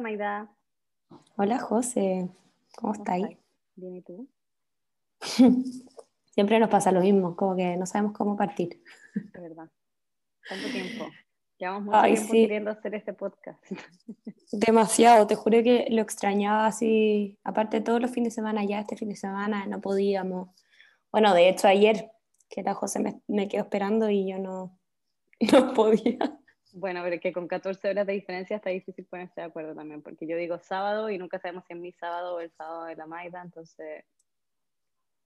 Hola Maida. Hola José, ¿cómo, estáis? Bien, ¿y tú? Siempre nos pasa lo mismo, como que no sabemos cómo partir. De verdad. ¿Cuánto tiempo? Llevamos mucho tiempo queriendo hacer este podcast. Demasiado, te juro que lo extrañaba así. Aparte, todos los fines de semana, ya este fin de semana no podíamos. Bueno, de hecho, ayer, que la José me, me quedó esperando y yo no, no podía. Bueno, pero que con 14 horas de diferencia está difícil ponerse de acuerdo también, porque yo digo sábado y nunca sabemos si es mi sábado o el sábado de la Maida, entonces...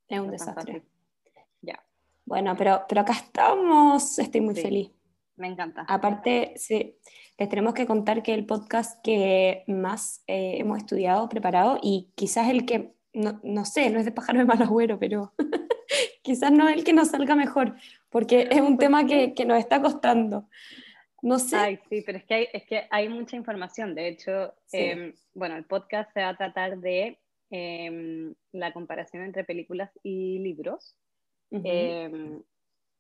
Es un desastre. Ya. Bueno, pero, pero acá estamos, estoy muy feliz. Me encanta. Aparte, sí, les tenemos que contar que el podcast que más eh, hemos estudiado, preparado, y quizás el que, no, no sé, no es de pájaro de mal agüero, pero quizás no es el que nos salga mejor, porque es un tema que, que nos está costando. No sé. Ay, sí, pero es que hay, es que hay mucha información. De hecho, em, bueno, el podcast se va a tratar de em, la comparación entre películas y libros. Em,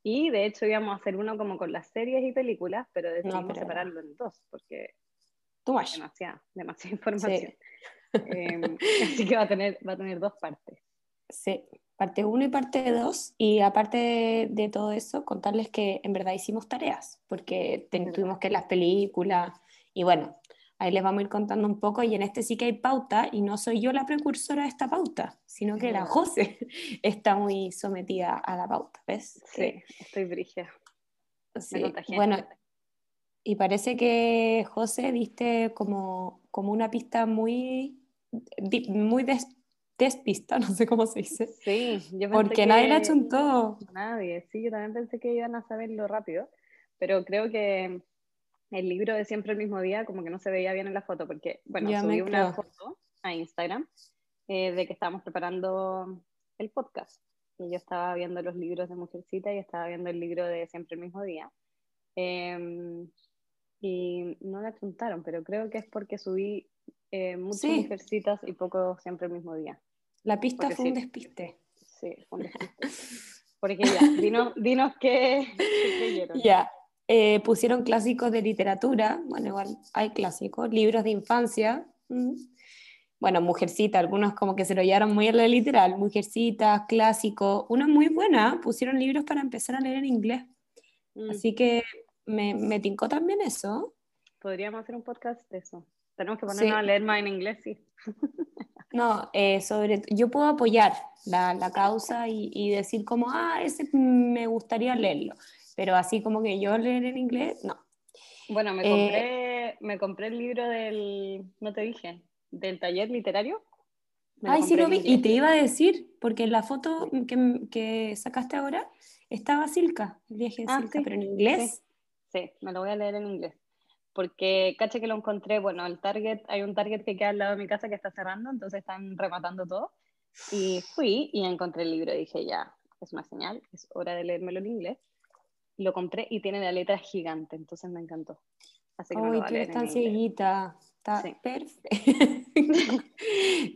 y de hecho íbamos a hacer uno como con las series y películas, pero decidimos separarlo en dos porque demasiada, demasiada información. así que va a tener, va a tener dos partes. Sí, parte 1 y parte 2. Y aparte de, todo eso, contarles que en verdad hicimos tareas, porque tuvimos que las películas y bueno, ahí les vamos a ir contando un poco y en este sí que hay pauta y no soy yo la precursora de esta pauta, sino que la José está muy sometida a la pauta, ¿ves? Sí, estoy brigia. Sí, bueno, y parece que José diste como, como una pista muy, muy despista, no sé cómo se dice. Sí, yo Porque nadie la todo Nadie, sí, yo también pensé que iban a saberlo rápido, pero creo que el libro de siempre el mismo día como que no se veía bien en la foto, porque, bueno, subí una foto a Instagram eh, de que estábamos preparando el podcast. Y yo estaba viendo los libros de Mujercita y estaba viendo el libro de siempre el mismo día. Em, y no la chuntaron, pero creo que es porque subí eh, muchas mujercitas y poco siempre el mismo día. La pista fue un despiste. Sí, fue un despiste. Porque ya, dinos, dinos qué, qué Ya, eh, pusieron clásicos de literatura, bueno, igual hay clásicos, libros de infancia. Mm. Bueno, Mujercita, algunos como que se lo llevaron muy a la literal, Mujercita, clásico, una muy buena, pusieron libros para empezar a leer en inglés. Mm. Así que me, me tincó también eso. Podríamos hacer un podcast de eso. Tenemos que ponernos a leer más en inglés, sí. No, eh, sobre, yo puedo apoyar la, la causa y, y, decir como, ah, ese me gustaría leerlo, pero así como que yo leer en inglés, no. Bueno, me compré, eh, me compré el libro del, no te dije, del taller literario. Ay, sí lo vi, y te iba a decir, porque en la foto que, que sacaste ahora estaba Silka, el viaje de ah, Silka, pero en inglés. sí, me lo voy a leer en inglés porque caché que lo encontré, bueno, el Target, hay un Target que queda al lado de mi casa que está cerrando, entonces están rematando todo. Y fui y encontré el libro dije, ya, es una señal, es hora de leérmelo en inglés. Lo compré y tiene la letra gigante, entonces me encantó. Así que Uy, tú eres tan cieguita. Está perfecto.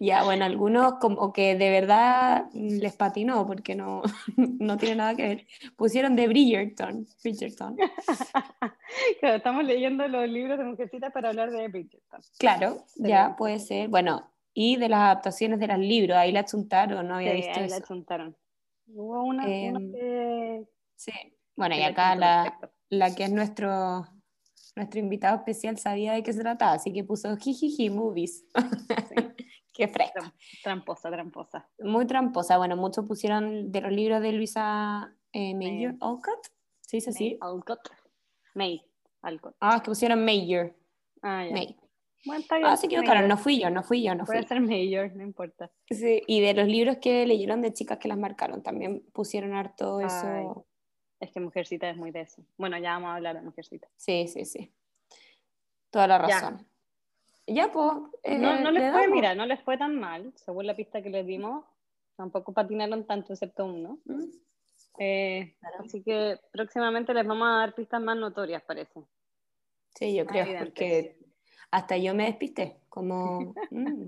ya, bueno, algunos como que de verdad les patinó porque no, no tiene nada que ver. Pusieron de Bridgerton. Bridgerton. claro, estamos leyendo los libros de Mujercitas para hablar de Bridgerton. Claro, ya puede ser. Bueno, y de las adaptaciones de los libros, ahí la chuntaron, no había visto ahí la chuntaron. Hubo una, em, que... Sí, bueno, y acá la, la que es nuestro nuestro invitado especial sabía de qué se trataba, así que puso jijiji movies. qué fresco. Tramposa, tramposa. Muy tramposa. Bueno, muchos pusieron de los libros de Luisa eh, Mayer Alcott. ¿Se dice así? Alcott. May. Alcott. Ah, es que pusieron Mayer. Ah, ya. May. Bueno, está bien. Ah, se equivocaron, no fui yo, no fui yo, no Puede ser Mayor, no importa. Sí, y de los libros que leyeron de chicas que las marcaron, también pusieron harto eso. Es que Mujercita es muy de eso. Bueno, ya vamos a hablar de Mujercita. Sí, sí, sí. Toda la razón. Ya, pues. no, les fue, mira, no les fue tan mal, según la pista que les dimos. Tampoco patinaron tanto, excepto uno. Mm. Eh, así que próximamente les vamos a dar pistas más notorias, parece. Sí, yo creo, porque hasta yo me despisté, como... Mm.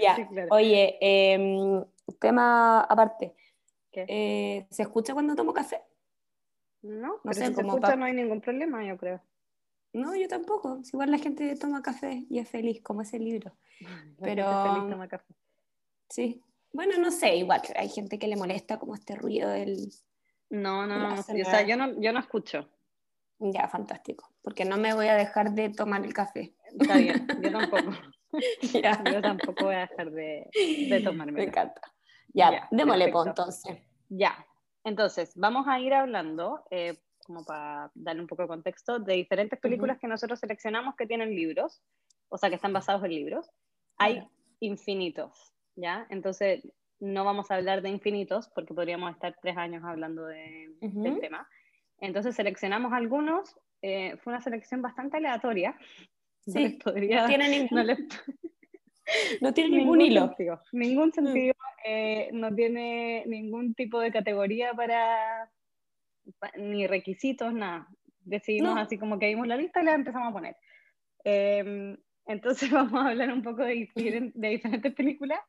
ya, oye, em, tema aparte. Eh, ¿Se escucha cuando tomo café? No, no sé, si se escucha no hay ningún problema, yo creo. No, yo tampoco. Igual la gente toma café y es feliz, como ese libro. Pero... Feliz toma café. Sí. Bueno, no sé, igual hay gente que le molesta como este ruido del... No, no, no, o sea, yo no, yo no escucho. Ya, fantástico. Porque no me voy a dejar de tomar el café. Está bien, yo tampoco. Yo tampoco voy a dejar de, de tomarme. Me encanta. Ya, démosle pues, entonces. Ya, entonces vamos a ir hablando, eh, como para darle un poco de contexto, de diferentes películas que nosotros seleccionamos que tienen libros, o sea, que están basados en libros. Hay infinitos, ¿ya? Entonces no vamos a hablar de infinitos porque podríamos estar tres años hablando de, del tema. Entonces seleccionamos algunos, eh, fue una selección bastante aleatoria. Sí, no tiene ningún, no, tiene ningún, hilo. Sentido, ningún mm. sentido, eh, no tiene ningún tipo de categoría para, ni requisitos, nada. Decidimos así como que vimos la lista y la empezamos a poner. Em, entonces vamos a hablar un poco de, de diferentes películas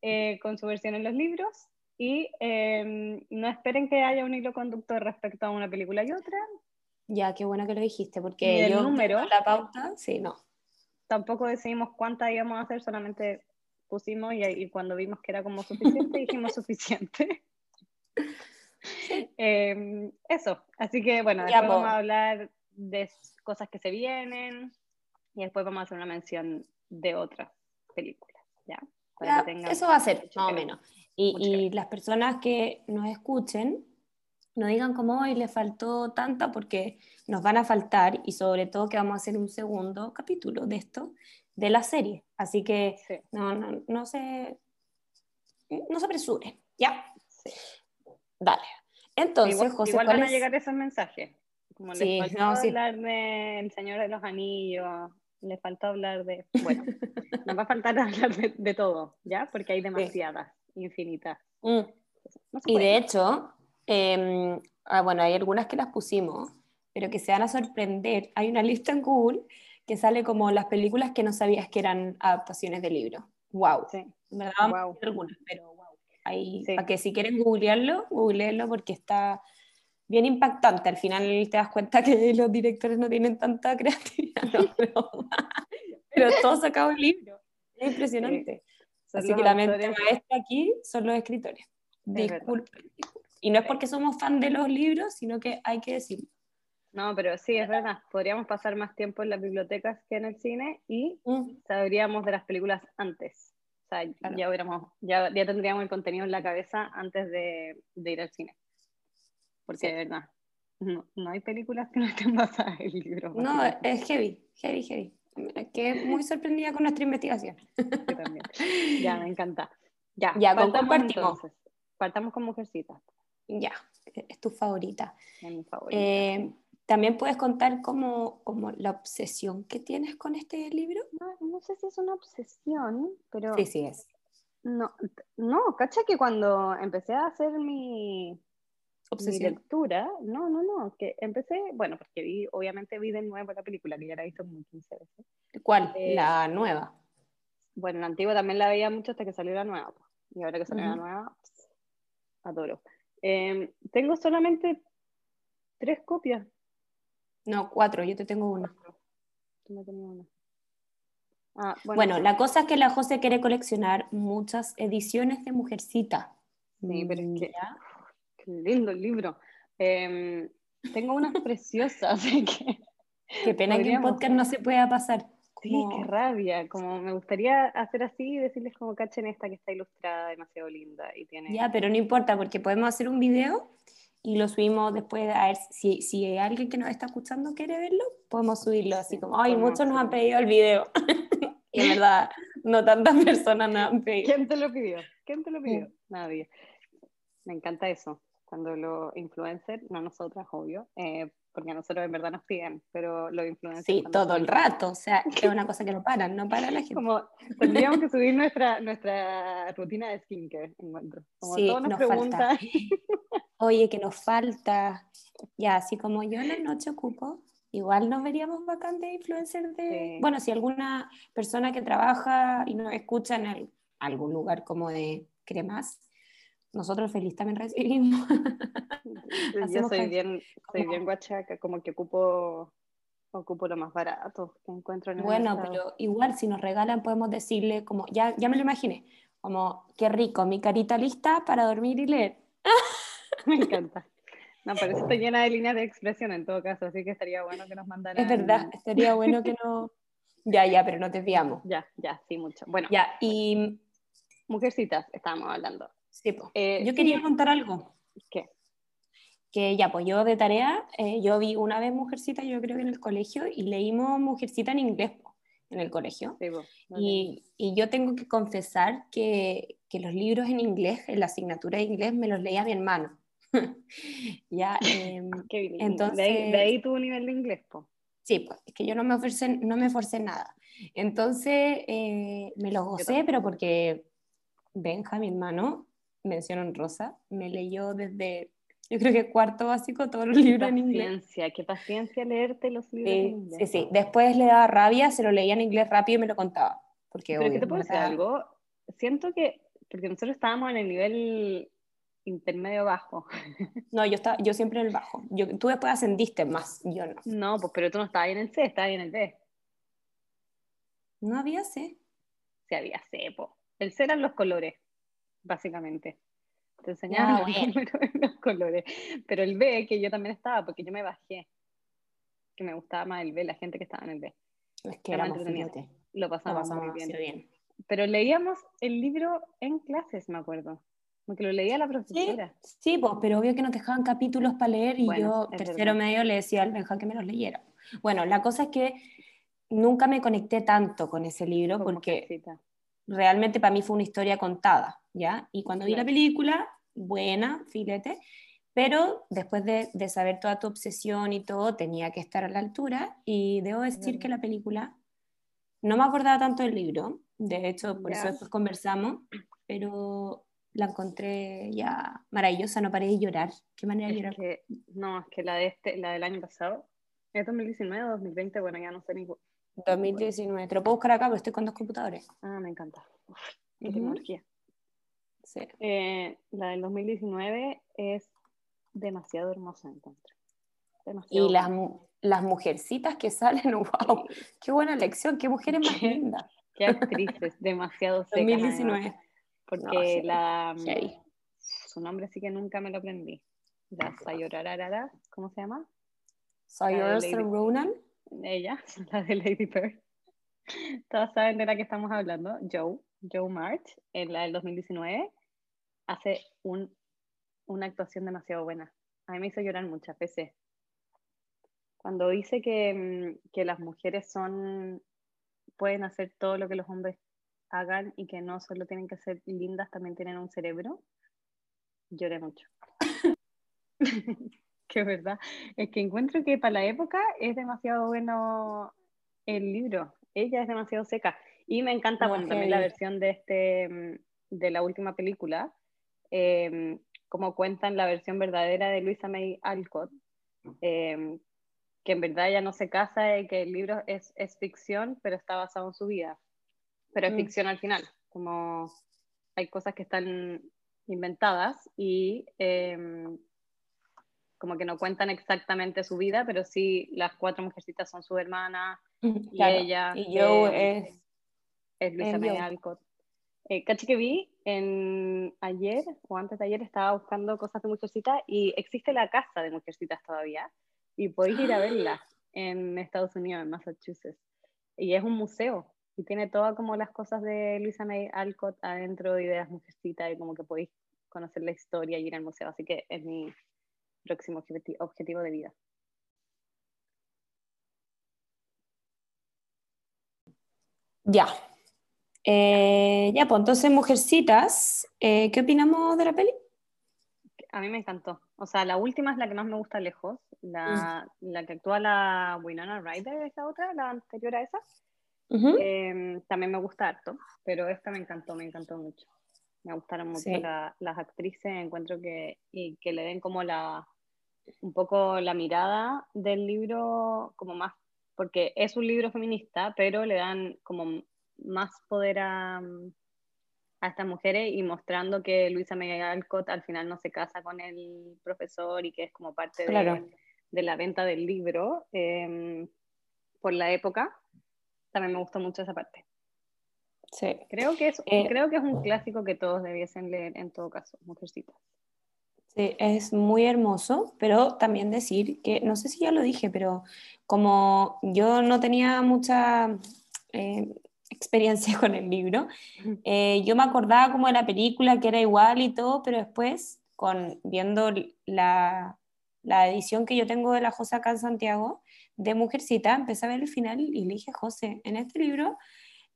eh, con su versión en los libros y em, no esperen que haya un hilo conductor respecto a una película y otra. Ya, qué bueno que lo dijiste, porque el número, la pauta, sí, no. Tampoco decidimos cuántas íbamos a hacer, solamente pusimos y, cuando vimos que era como suficiente, dijimos suficiente. Em, eso, así que bueno, después vamos a hablar de cosas que se vienen y después vamos a hacer una mención de otras películas, ¿ya? eso va a ser, más o menos. Y, las personas que nos escuchen, no digan como hoy le faltó tanta porque nos van a faltar y sobre todo que vamos a hacer un segundo capítulo de esto, de la serie. Así que no, no, no, se, no se apresure, ¿ya? Dale. Entonces, igual, José, igual van a llegar esos mensajes. Como les faltó hablar del Señor de los Anillos, le faltó hablar de... Bueno, nos va a faltar hablar de, de todo, ¿ya? Porque hay demasiadas infinita. Mm. y de hecho, em, ah, bueno, hay algunas que las pusimos, pero que se van a sorprender. Hay una lista en Google que sale como las películas que no sabías que eran adaptaciones de libros. ¡Wow! Sí. Verdad, wow. algunas, pero wow. Ahí, Para que si quieren googlearlo, googleenlo porque está bien impactante. Al final te das cuenta que los directores no tienen tanta creatividad, pero, pero todo sacado el libro. Es impresionante. Así que la mente maestra aquí son los escritores. Disculpen, Y no es porque somos fan de los libros, sino que hay que decirlo. No, pero sí, es verdad. Podríamos pasar más tiempo en las bibliotecas que en el cine y mm. sabríamos de las películas antes. O sea, ya, hubiéramos, ya, ya, tendríamos el contenido en la cabeza antes de, de ir al cine. Porque de verdad, no, no, hay películas que no estén basadas en libros. No, es heavy, heavy, heavy que muy sorprendida con nuestra investigación. Yo también. Ya, me encanta. Ya, ya ¿con partimos? Partamos con Mujercita. Ya, es tu favorita. Es mi favorita. Eh, ¿También puedes contar cómo, cómo, la obsesión que tienes con este libro? No, no, sé si es una obsesión, pero... Sí, sí es. No, no, cacha que cuando empecé a hacer mi, obsesión. lectura, no, no, no, que empecé, bueno, porque vi, obviamente vi de nuevo la película, que ya la he visto como 15 veces. ¿Cuál? Eh, la nueva. Bueno, la antigua también la veía mucho hasta que salió la nueva, y ahora que salió la nueva, adoro. Em, tengo solamente tres copias. No, cuatro, yo te tengo una. Tú me una. Ah, bueno, la cosa es que la José quiere coleccionar muchas ediciones de Mujercita. Sí, pero es que lindo el libro. Em, tengo unas preciosas. que Qué pena que en podcast no se pueda pasar. Sí, qué rabia. Como me gustaría hacer así y decirles como cachen esta que está ilustrada demasiado linda y tiene. Ya, pero no importa porque podemos hacer un video y lo subimos después a ver si, si hay alguien que nos está escuchando quiere verlo, podemos subirlo así como, ay, muchos nos han pedido el video. y en verdad, no tantas personas nos han pedido. ¿Quién te lo pidió? ¿Quién te lo pidió? Nadie. Me encanta eso cuando los influencers, no nosotras, obvio, eh, porque a nosotros en verdad nos piden, pero los influencers... Sí, todo el rato, o sea, es una cosa que no paran, no para la gente. Como tendríamos que subir nuestra, nuestra rutina de skincare, encuentro. Como sí, nos, Falta. Oye, que nos falta. Ya, así como yo en la noche ocupo, igual nos veríamos bacán de influencer de... Bueno, si alguna persona que trabaja y nos escucha en algún lugar como de cremas, nosotros feliz también recibimos. Yo soy bien, soy bien guachaca, como que ocupo Ocupo lo más barato que encuentro en el Bueno, pero igual si nos regalan podemos decirle como, ya, ya me lo imaginé, como, qué rico, mi carita lista para dormir y leer. me encanta. No, pero eso está llena de líneas de expresión en todo caso, así que estaría bueno que nos mandaran. Es verdad, estaría bueno que no. Ya, ya, pero no te desviamos. Ya, ya, sí, mucho. Bueno. Ya, y. Mujercitas, estábamos hablando. Sí, pues. yo quería contar algo. ¿Qué? Que ya, pues yo de tarea, eh, yo vi una vez Mujercita, yo creo que en el colegio, y leímos Mujercita en inglés en el colegio. Sí, pues, y, y, yo tengo que confesar que, que los libros en inglés, en la asignatura de inglés, me los leía mi hermano. ya, em, entonces, de ahí, tu nivel de inglés, po. Sí, pues, es que yo no me, ofrecé, no me forcé nada. Entonces, eh, me lo gocé, pero porque Benja, mi hermano, mencionó Rosa, me leyó desde, yo creo que cuarto básico, todos los libros en inglés. Qué paciencia leerte los libros en inglés. Sí, sí. Después le daba rabia, se lo leía en inglés rápido y me lo contaba. Porque, pero te puedo decir algo? Siento que, porque nosotros estábamos en el nivel intermedio bajo. No, yo estaba, yo siempre en el bajo. Yo, tú después ascendiste más, yo no. No, pues pero tú no estabas ahí en el C, estabas ahí en el B. No había C. Sí había C, po. El C eran los colores, básicamente. Te enseñaban los, colores. Pero el B, que yo también estaba, porque yo me bajé. Que me gustaba más el B, la gente que estaba en el B. Es que éramos Lo pasamos, muy bien. bien. Pero leíamos el libro en clases, me acuerdo. Como que lo leía la profesora. Sí, pues, pero obvio que nos dejaban capítulos para leer y yo, tercero medio, le decía al Benja que me los leyera. Bueno, la cosa es que nunca me conecté tanto con ese libro porque realmente para mí fue una historia contada, ¿ya? Y cuando vi la película, buena, filete, pero después de, de, saber toda tu obsesión y todo, tenía que estar a la altura y debo decir que la película no me acordaba tanto del libro, de hecho, por eso después conversamos, pero la encontré ya maravillosa, no paré de llorar. ¿Qué manera de llorar? no, es que la, de este, la del año pasado, ¿es 2019 o 2020? Bueno, ya no sé ni. 2019, te lo puedo buscar acá, pero estoy con dos computadores. Ah, me encanta. tecnología. Sí. Eh, la del 2019 es demasiado hermosa, encuentro. y las, las mujercitas que salen, wow, qué buena lección, qué mujeres más lindas. Qué actrices, demasiado secas. 2019. Porque la. Su nombre sí que nunca me lo aprendí. La Sayorarara, ¿cómo se llama? Sayora Ronan. Ella, la de Lady Bird. Todos saben de la que estamos hablando. Joe, Joe March, en la del 2019, hace un, una actuación demasiado buena. A mí me hizo llorar muchas veces. Cuando dice que, mm, que las mujeres son pueden hacer todo lo que los hombres hagan y que no solo tienen que ser lindas, también tienen un cerebro, lloré mucho. que verdad. Es que encuentro que para la época es demasiado bueno el libro. Ella es demasiado seca. Y me encanta, bueno, también la versión de este mm, de la última película, em, como cuentan la versión verdadera de Luisa May Alcott, em, que en verdad ella no se casa y que el libro es, es ficción, pero está basado en su vida pero es mm. ficción al final, como hay cosas que están inventadas y em, como que no cuentan exactamente su vida, pero sí las cuatro mujercitas son su hermana y ella. Y yo em, es, es Luisa May Alcott. Eh, cachi que vi en ayer o antes de ayer estaba buscando cosas de mujercitas y existe la casa de mujercitas todavía y podéis ir a verla en Estados Unidos, en Massachusetts. Y es un museo y tiene todas como las cosas de Luisa May Alcott adentro de Ideas Mujercitas y como que podéis conocer la historia y ir al museo. Así que es mi próximo objetivo de vida. Ya. Eh, ya, pues entonces, Mujercitas, eh, ¿qué opinamos de la peli? A mí me encantó. O sea, la última es la que más me gusta lejos. La, mm. la que actúa la Winona Ryder es la otra, la anterior a esa. Em, también me gusta harto, pero esta me encantó, me encantó mucho. Me gustaron mucho las actrices, encuentro que, y que le den como la, un poco la mirada del libro, como más, porque es un libro feminista, pero le dan como más poder a, a estas mujeres y mostrando que Luisa May Alcott al final no se casa con el profesor y que es como parte de, de, la venta del libro. Eh, por la época, también me gustó mucho esa parte. Sí. Creo que es, eh, creo que es un clásico que todos debiesen leer en todo caso, Mujercitas. Sí, es muy hermoso, pero también decir que, no sé si ya lo dije, pero como yo no tenía mucha eh, experiencia con el libro, eh, yo me acordaba como de la película que era igual y todo, pero después, con, viendo la, la edición que yo tengo de la José acá en Santiago, de Mujercita, empecé a ver el final y le dije, José, en este libro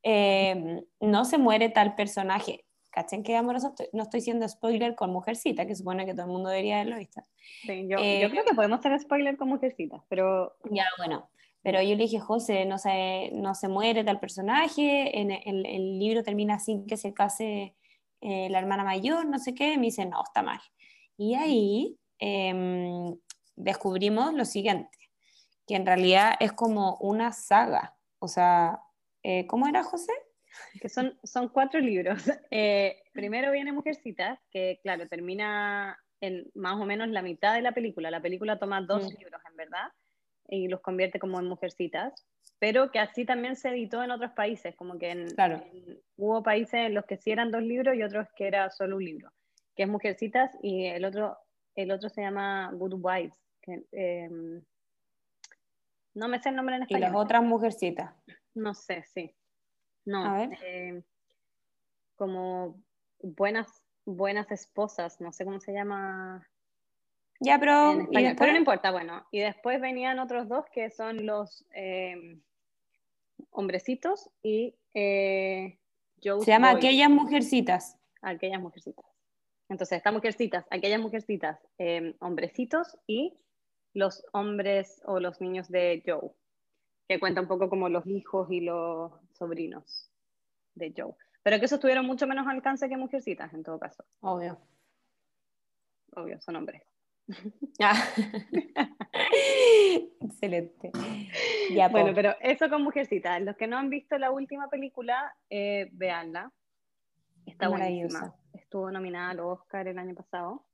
eh, no se muere tal personaje. ¿Cachen qué amoroso? No estoy siendo spoiler con Mujercita, que supone que todo el mundo debería haberlo visto. Sí, yo, yo, creo que podemos hacer spoiler con Mujercita, pero... Ya, bueno. Pero yo le dije, José, no se, no se muere tal personaje, en el, el libro termina sin que se case eh, la hermana mayor, no sé qué, me dice, no, está mal. Y ahí em, descubrimos lo siguiente, que en realidad es como una saga, o sea, eh, ¿cómo era José? Que son, son cuatro libros. Eh, primero viene Mujercitas, que claro, termina en más o menos la mitad de la película. La película toma dos mm. libros, en verdad, y los convierte como en mujercitas, pero que así también se editó en otros países, como que en, hubo países en los que sí eran dos libros y otros que era solo un libro, que es Mujercitas y el otro, el otro se llama Good Wives, que, em, no me sé el nombre en español. ¿Y las otras Mujercitas? No sé, sí. No, em, como buenas, buenas esposas, no sé cómo se llama ya, pero, pero no importa, bueno. Y después venían otros dos que son los eh, hombrecitos y eh, Se llama Aquellas Mujercitas. Aquellas Mujercitas. Entonces, estas Mujercitas, aquellas Mujercitas, eh, hombrecitos y los hombres o los niños de Joe, que cuenta un poco como los hijos y los sobrinos de Joe. Pero que esos tuvieron mucho menos alcance que Mujercitas, en todo caso. Obvio. Obvio, son hombres. Ah. Excelente. bueno, pero eso con Mujercita. Los que no han visto la última película, eh, véanla. Está buenísima. Estuvo nominada al Oscar el año pasado.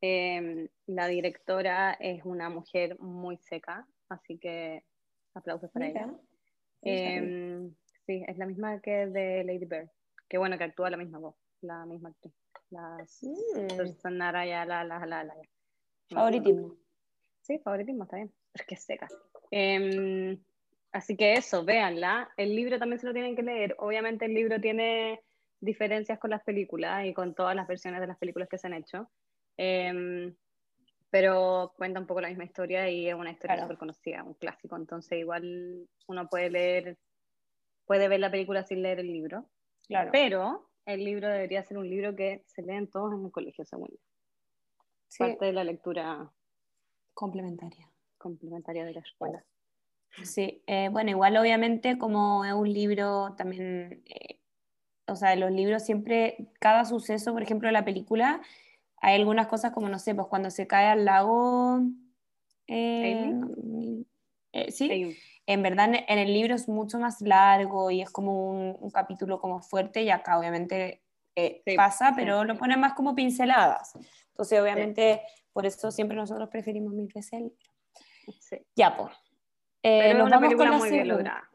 Em, la directora es una mujer muy seca, así que aplausos para ella. Em, sí, es la misma que de Lady Bird. Que bueno, que actúa la misma voz, la misma actriz. Las mm. la, la, la, la. Favoritismo. Sí, favoritismo, está bien. Pero es seca. Em, así que eso, véanla. El libro también se lo tienen que leer. Obviamente el libro tiene diferencias con las películas y con todas las versiones de las películas que se han hecho. Em, pero cuenta un poco la misma historia y es una historia súper conocida, un clásico. Entonces igual uno puede leer, puede ver la película sin leer el libro. Claro. Pero el libro debería ser un libro que se leen todos en el colegio, según yo parte de la lectura complementaria. Complementaria de la escuela. Sí, eh, bueno, igual obviamente como es un libro también, eh, o sea, los libros siempre, cada suceso, por ejemplo, la película, hay algunas cosas como, no sé, pues cuando se cae al lago... Eh, sí, en verdad en el libro es mucho más largo y es como un, capítulo como fuerte y acá obviamente pasa, pero lo ponen más como pinceladas. Entonces, obviamente, por eso siempre nosotros preferimos mil veces el sí. Ya, pues. Eh, nos vamos con la muy bien lograda.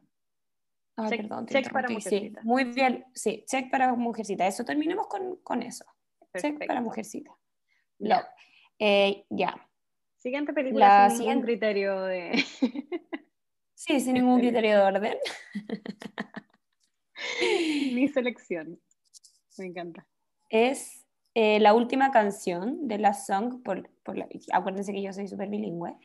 check, perdón, check para mujercita. Sí, muy bien, sí, check para mujercita. Eso terminemos con, con eso. Perfecto. Check para mujercita. Ya. Eh, ya. Siguiente película sin ningún criterio de... sí, sin ningún criterio de orden. Mi selección. Me encanta. Es eh, la última canción de la song, por, por acuérdense que yo soy súper bilingüe,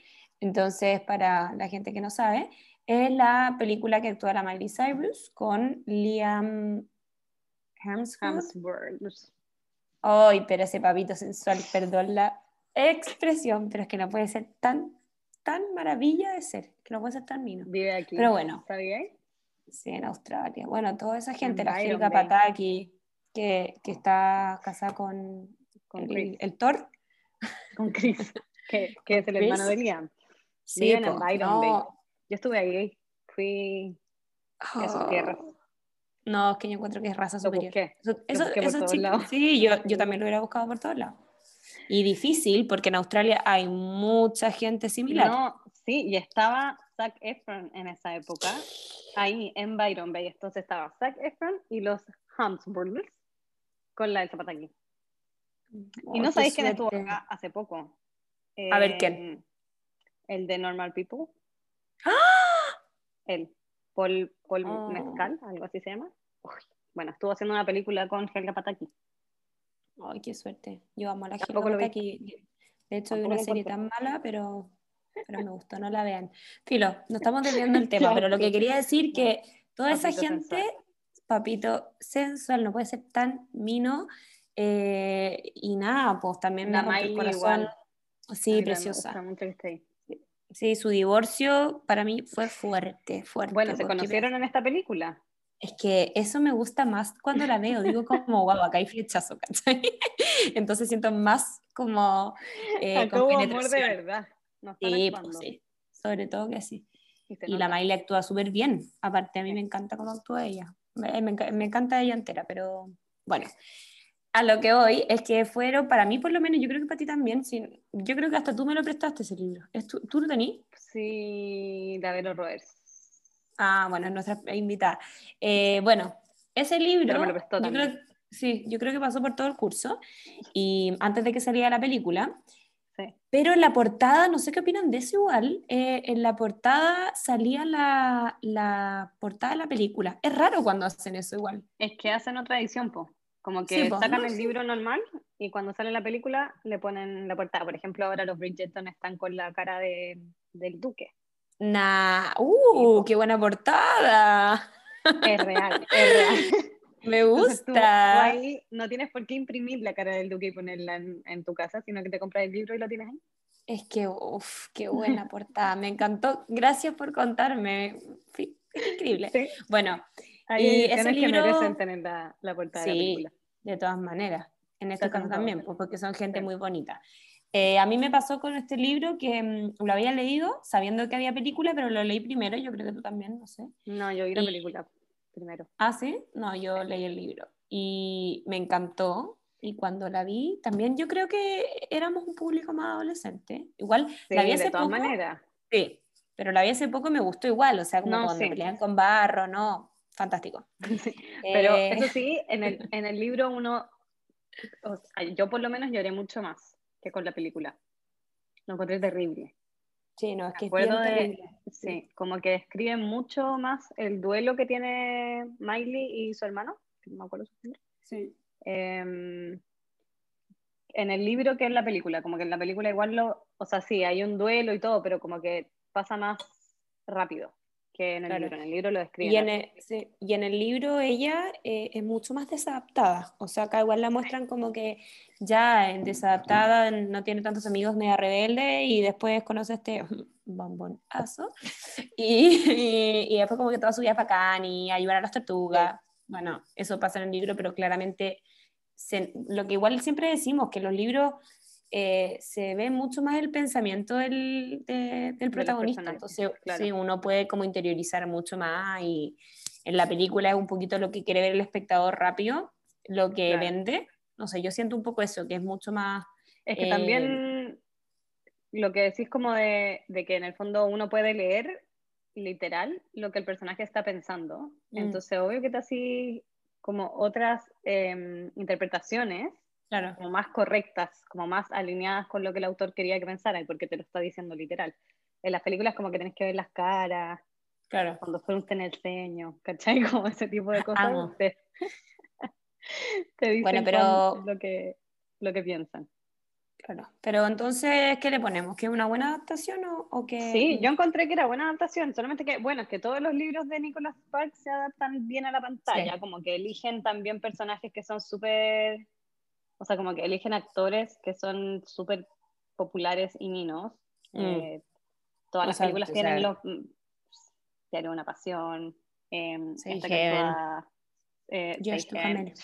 entonces para la gente que no sabe, es la película que actúa la Miley Cyrus con Liam Hemsworth. Ay, pero ese papito sensual, perdón la expresión, pero es que no puede ser tan, tan maravilla de ser, que no puede ser tan mino. Vive aquí. Pero bueno. ¿Está bien? Sí, en Australia. Bueno, toda esa gente, la Helga Pataki que, que está casada con, con el, el, Thor. Con Chris, que, que es el hermano de Liam. Sí, en Byron Yo estuve ahí, fui a sus ah. tierras. No, es que yo encuentro que es raza superior. Eso, eso, eso sí, yo, yo también lo hubiera buscado por todos lados. Y difícil porque en Australia hay mucha gente similar. No, sí, y estaba Zac Efron en esa época, ahí en Byron Bay. Entonces estaba Zac Efron y los Brothers con la de Zapataki. y no sabéis quién estuvo acá hace poco. A ver, ¿quién? Em, el de Normal People. ¡Ah! El Paul, Paul oh. Mezcal, algo así se llama. bueno, estuvo haciendo una película con Helga Pataki. Ay, qué suerte. Yo amo a la Helga Pataki. De hecho, es una serie tan mala, pero, pero me gustó, no la vean. Filo, no estamos desviando el tema, pero lo que quería decir que toda esa gente, papito sensual, no puede ser tan mino. Eh, y nada, pues también me rompe el corazón. Sí, preciosa. Sí, su divorcio para mí fue fuerte, fuerte. Bueno, ¿se conocieron en esta película? Es que eso me gusta más cuando la veo, digo como, guau, acá hay flechazo, ¿cachai? Entonces siento más como... Eh, amor de verdad. sí, pues sí, sobre todo que sí. Y, la Miley actúa súper bien, aparte a mí me encanta cómo actúa ella, me, me encanta ella entera, pero bueno, a lo que hoy es que fueron, para mí por lo menos, yo creo que para ti también, sí, yo creo que hasta tú me lo prestaste ese libro. ¿Tú, ¿tú lo tenías? Sí, Davero Roers. Ah, bueno, es nuestra invitada. Eh, bueno, ese libro, me lo prestó yo creo, sí, yo creo que pasó por todo el curso y antes de que saliera la película. Sí. Pero en la portada, no sé qué opinan de eso igual, eh, en la portada salía la, la portada de la película. Es raro cuando hacen eso igual. Es que hacen otra edición, po. Como que sacan el libro normal y cuando sale la película le ponen la portada. Por ejemplo, ahora los Bridgerton están con la cara de, del duque. Nah, ¡uh! ¡Qué buena portada! Es real, es real. Me gusta. ahí no tienes por qué imprimir la cara del duque y ponerla en, tu casa, sino que te compras el libro y lo tienes ahí. Es que, uff, qué buena portada. Me encantó. Gracias por contarme. Es increíble. Bueno, y ese libro... que merecen tener la, la portada de la película. de todas maneras. En este caso también, pues, porque son gente muy bonita. Eh, a mí me pasó con este libro que mm, lo había leído sabiendo que había película, pero lo leí primero, yo creo que tú también, no sé. No, yo vi la película primero. Ah, sí, no, yo leí el libro y me encantó. Y cuando la vi, también yo creo que éramos un público más adolescente. Igual, la vi hace de todas maneras. Sí, pero la vi hace poco y me gustó igual, o sea, como cuando pelean con barro, ¿no? fantástico. Pero eh, eso sí, en el, en el libro uno, yo por lo menos lloré mucho más que con la película. Lo encontré terrible. Sí, no, es que es Sí, como que describe mucho más el duelo que tiene Miley y su hermano, no me acuerdo su nombre. Sí. Em, en el libro que en la película, como que en la película igual lo, o sea, sí, hay un duelo y todo, pero como que pasa más rápido que en el libro. En el libro lo describe. Y en el, y en el libro ella eh, es mucho más desadaptada. O sea, acá igual la muestran como que ya en desadaptada, no tiene tantos amigos, media rebelde, y después conoce este bombonazo. Y, y, después como que toda su vida es bacán y ayudar a las tortugas. Bueno, eso pasa en el libro, pero claramente lo que igual siempre decimos, que los libros eh, se ve mucho más el pensamiento del, del protagonista. Entonces, sí, uno puede como interiorizar mucho más y en la película es un poquito lo que quiere ver el espectador rápido, lo que vende. No sé, yo siento un poco eso, que es mucho más... Es que también eh, lo que decís como de, de, que en el fondo uno puede leer literal lo que el personaje está pensando. Mm. Entonces, obvio que te así como otras em, interpretaciones claro. como más correctas, como más alineadas con lo que el autor quería que pensara porque te lo está diciendo literal. En las películas como que tenés que ver las caras, claro. cuando en el ceño, ¿cachai? Como ese tipo de cosas. Te, dicen bueno, pero... lo, que, lo que piensan. Claro, pero entonces, ¿qué le ponemos? ¿Que es una buena adaptación o, o que...? Sí, yo encontré que era buena adaptación, solamente que, bueno, es que todos los libros de Nicholas Sparks se adaptan bien a la pantalla, como que eligen también personajes que son súper o sea, como que eligen actores que son súper populares y ninos. Mm. Eh, todas las películas tienen los... Tiene una pasión. Eh, esta que actúa, eh,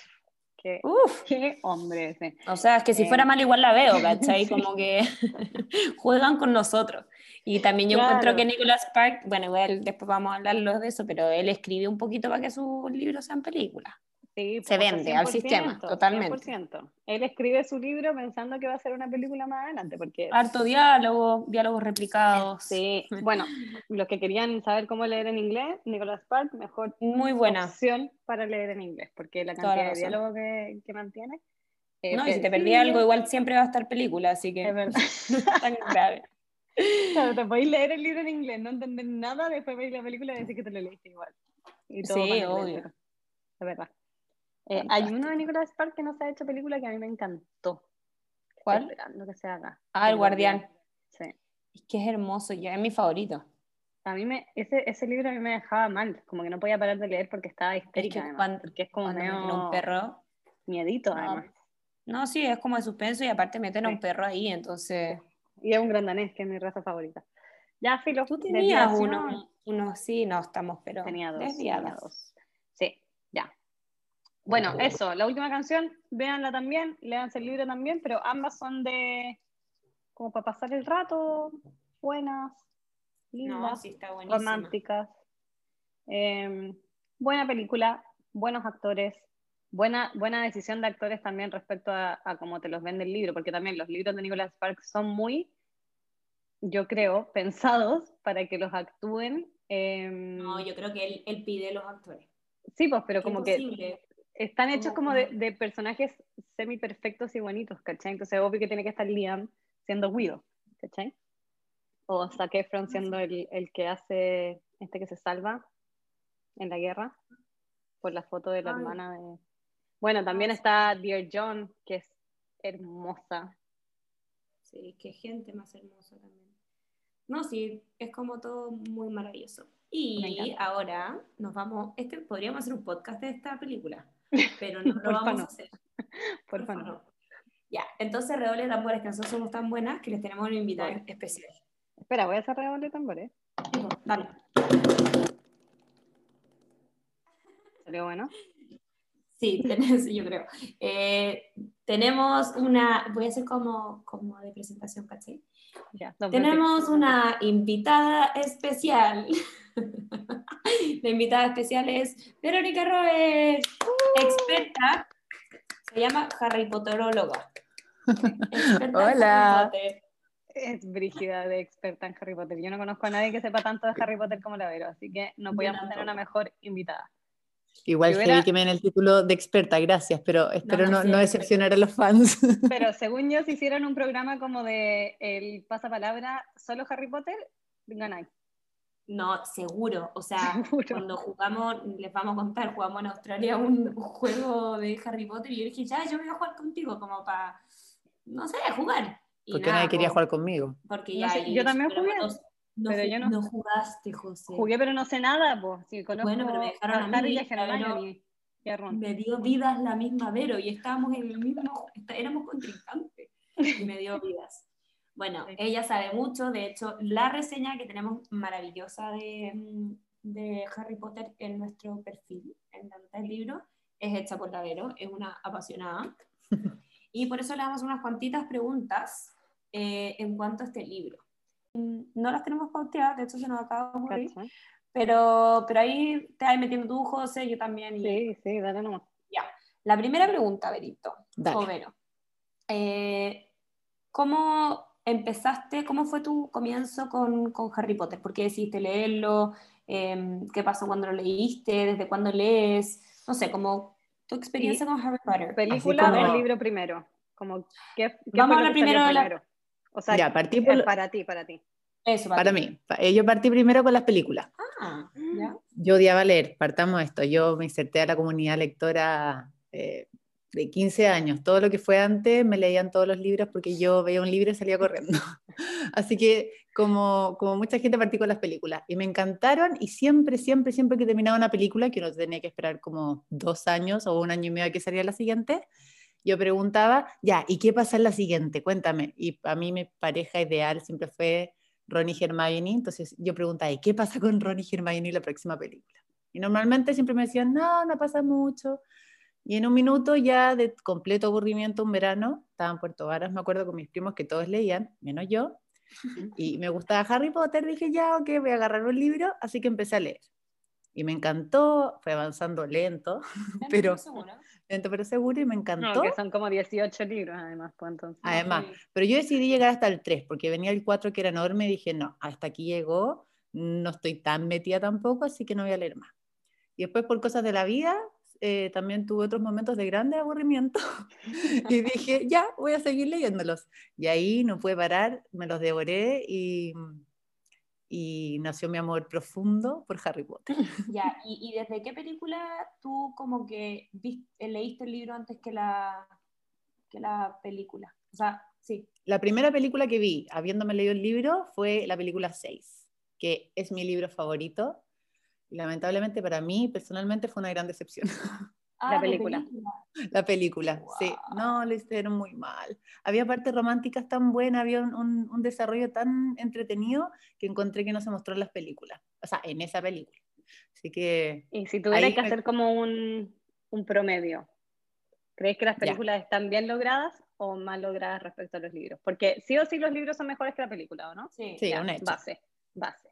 Qué, Uf. qué hombre ese. O sea, es que si fuera eh, mal igual la veo, ¿cachai? Como que juegan con nosotros. Y también yo encuentro que Nicholas Spark, bueno, después vamos a hablar de eso, pero él escribe un poquito para que sus libros sean películas. Sí, se vende al sistema, totalmente. 100%. Él escribe su libro pensando que va a ser una película más adelante, porque... Harto diálogo, diálogos replicados. Sí, bueno, los que querían saber cómo leer en inglés, Nicolas Spark, mejor Muy buena. opción para leer en inglés, porque la cantidad de diálogo que, que mantiene... Eh, no, y si te perdí algo, igual siempre va a estar película, así que... Es verdad. no tan grave. Claro, te podéis leer el libro en inglés, no entender nada, después veis la película y decir que te lo leíste igual. sí, obvio. Es verdad. Eh, hay uno de Nicolas Spark que no se ha hecho película que a mí me encantó. ¿Cuál? esperando que se haga. Ah, El, Guardián. Sí. Es que es hermoso, ya es mi favorito. A mí me, ese, ese libro a mí me dejaba mal, como que no podía parar de leer porque estaba histérica, es cuando, porque es como un perro. Miedito, además. No, sí, es como de suspenso y aparte meten a un perro ahí, entonces... Y es un gran danés, que es mi raza favorita. Ya, Filo. Tú tenías uno, uno, sí, no estamos, pero tenía dos, tenía dos. Sí. Bueno, eso, la última canción, véanla también, léanse el libro también, pero ambas son de como para pasar el rato, buenas, lindas, románticas. Em, buena película, buenos actores, buena, buena decisión de actores también respecto a, a cómo te los vende el libro, porque también los libros de Nicholas Sparks son muy, yo creo, pensados para que los actúen. Em, no, yo creo que él, él pide los actores. Sí, pues, pero como que están hechos como de, de, personajes semi perfectos y bonitos, ¿cachai? Entonces, obvio que tiene que estar Liam siendo Guido, ¿cachai? O Zac Efron siendo el, el, que hace, este que se salva en la guerra, por la foto de la hermana de... Bueno, también está Dear John, que es hermosa. Sí, qué gente más hermosa también. No, sí, es como todo muy maravilloso. Y ahora nos vamos, este podríamos hacer un podcast de esta película pero no lo vamos a hacer. Por, favor. Ya, entonces redoble de tambores que nosotros somos tan buenas que les tenemos un invitado especial. Espera, voy a hacer redoble de tambores. dale. ¿Salió bueno? Sí, tenés, yo creo. Eh, tenemos una, voy a hacer como, como de presentación, ¿cachai? Ya, tenemos una invitada especial. La invitada especial es Verónica Robert, experta, se llama Harry Potteróloga. Hola. Es brígida de experta en Harry Potter. Yo no conozco a nadie que sepa tanto de Harry Potter como la Vero, así que no podíamos tener una mejor invitada. Igual que que me den el título de experta, gracias, pero espero no, no, decepcionar a los fans. Pero según yo, si hicieran un programa como de el pasapalabra solo Harry Potter, ganáis. No, seguro. O sea, cuando jugamos, les vamos a contar, jugamos en Australia un, juego de Harry Potter y yo dije, ya, yo voy a jugar contigo, como para, no sé, jugar. ¿Por qué nadie quería jugar conmigo? Porque ya. yo también jugué. No, pero yo no, no, jugaste, José. Jugué, pero no sé nada, pues. bueno, pero me dejaron a, mí. Y me dio vidas la misma Vero y estábamos en el mismo, éramos contrincantes. Y me dio vidas. Bueno, ella sabe mucho, de hecho, la reseña que tenemos maravillosa de, mm, de Harry Potter en nuestro perfil, en el libro, es hecha por la Vero, es una apasionada. y por eso le damos unas cuantitas preguntas eh, en cuanto a este libro. No las tenemos pauteadas, de hecho se nos acaba de ocurrir, pero, pero ahí te vas metiendo tú, José, yo también. Sí, sí, dale nomás. Ya. La primera pregunta, Berito, Vero. Eh, ¿Cómo empezaste, cómo fue tu comienzo con, con Harry Potter? ¿Por qué decidiste leerlo? Em, ¿Qué pasó cuando lo leíste? ¿Desde cuándo lees? No sé, como tu experiencia con Harry Potter. ¿Película o libro primero? Como, ¿qué, Vamos a la primero. O sea, ya, partí por... para ti, para ti. Eso, para, mí. Eh, yo partí primero con las películas. Ah, ¿ya? Yo odiaba leer, partamos esto. Yo me inserté a la comunidad lectora eh, de 15 años. Todo lo que fue antes me leían todos los libros porque yo veía un libro y salía corriendo. Así que como, como mucha gente partí con las películas y me encantaron y siempre, siempre, siempre que terminaba una película, que uno tenía que esperar como dos años o un año y medio a que salía la siguiente, yo preguntaba, ya, ¿y qué pasa en la siguiente? Cuéntame. Y a mí mi pareja ideal siempre fue Ronnie Hermione, entonces yo preguntaba, ¿y qué pasa con Ronnie Hermione en la próxima película? Y normalmente siempre me decían, no, no pasa mucho, y en un minuto ya de completo aburrimiento, un verano, estaba en Puerto Varas, me acuerdo con mis primos que todos leían, menos yo, y me gustaba Harry Potter, dije ya, ok, voy a agarrar un libro, así que empecé a leer. Y me encantó, fue avanzando lento, pero lento pero seguro y me encantó. No, que son como 18 libros además, pues entonces. Además, pero yo decidí llegar hasta el 3 porque venía el 4 que era enorme y dije, no, hasta aquí llegó, no estoy tan metida tampoco, así que no voy a leer más. Y después por cosas de la vida, eh, también tuve otros momentos de grande aburrimiento y dije, ya, voy a seguir leyéndolos. Y ahí no pude parar, me los devoré y y nació mi amor profundo por Harry Potter. Ya, ¿y, desde qué película tú como que viste, leíste el libro antes que la, que la película? O sea, sí. La primera película que vi, habiéndome leído el libro, fue la película 6, que es mi libro favorito. Y lamentablemente para mí, personalmente, fue una gran decepción. la ah, película. La película, sí. No, le hicieron muy mal. Había partes románticas tan buenas, había un, un, desarrollo tan entretenido que encontré que no se mostró en las películas. O sea, en esa película. Así que... Y si tuviera que hacer como un, un, promedio, ¿crees que las películas están bien logradas o mal logradas respecto a los libros? Porque sí o sí los libros son mejores que la película, ¿o no? Sí, sí un hecho. Base, base.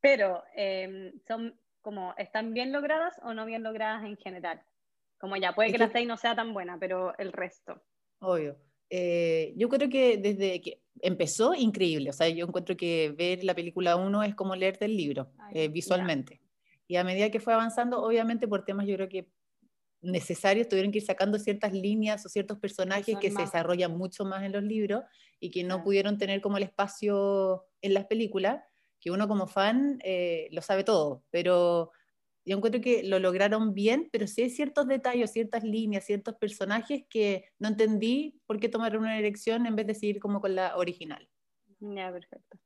Pero, em, ¿son como, están bien logradas o no bien logradas en general? Como ya, puede que, la 6 no sea tan buena, pero el resto. Obvio. Eh, yo creo que desde que empezó, increíble. O sea, yo encuentro que ver la película 1 es como leerte el libro eh, visualmente. Y a medida que fue avanzando, obviamente por temas yo creo que necesarios, tuvieron que ir sacando ciertas líneas o ciertos personajes que, se desarrollan mucho más en los libros y que no pudieron tener como el espacio en las películas, que uno como fan eh, lo sabe todo, pero yo encuentro que lo lograron bien, pero sí hay ciertos detalles, ciertas líneas, ciertos personajes que no entendí por qué tomaron una elección en vez de seguir como con la original. Ya, perfecto.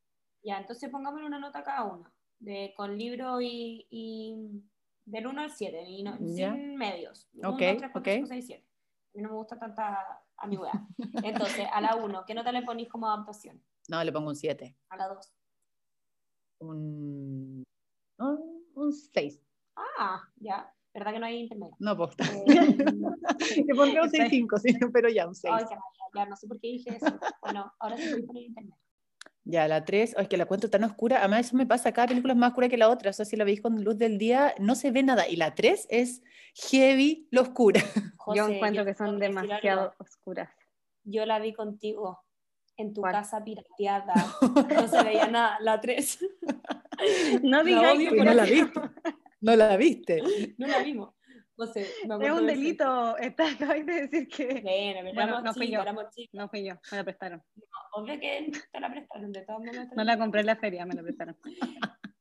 Ya, entonces pongámosle una nota cada uno, de, con libro y, y del 1 al 7, y no, sin medios. Ok, 1, 3, 4, okay. 5, 6, 7. A mí no me gusta tanta ambigüedad. Entonces, a la 1, ¿qué nota le ponís como adaptación? No, le pongo un 7. A la 2. Un, un 6. Ah, ya. ¿Verdad que no hay internet? No, pues. Eh, Te pondré un 6.5, sí, pero ya un 6. ya, ya, no sé por qué dije eso. Bueno, ahora sí voy a poner internet. Ya, la 3, es que la cuento tan oscura. Además, eso me pasa, cada película es más oscura que la otra. O sea, si la veis con luz del día, no se ve nada. Y la 3 es heavy, lo oscura. yo encuentro que son demasiado oscuras. Yo la vi contigo en tu casa pirateada. No se veía nada. La 3. no digas que no la vi. ¿No la viste? No la vimos. No sé, es un delito. Está, acabas de decir que. Bueno, bueno no fui yo. No fui yo, me la prestaron. No, obvio que te la prestaron, de todas maneras. No la compré en la feria, me la prestaron.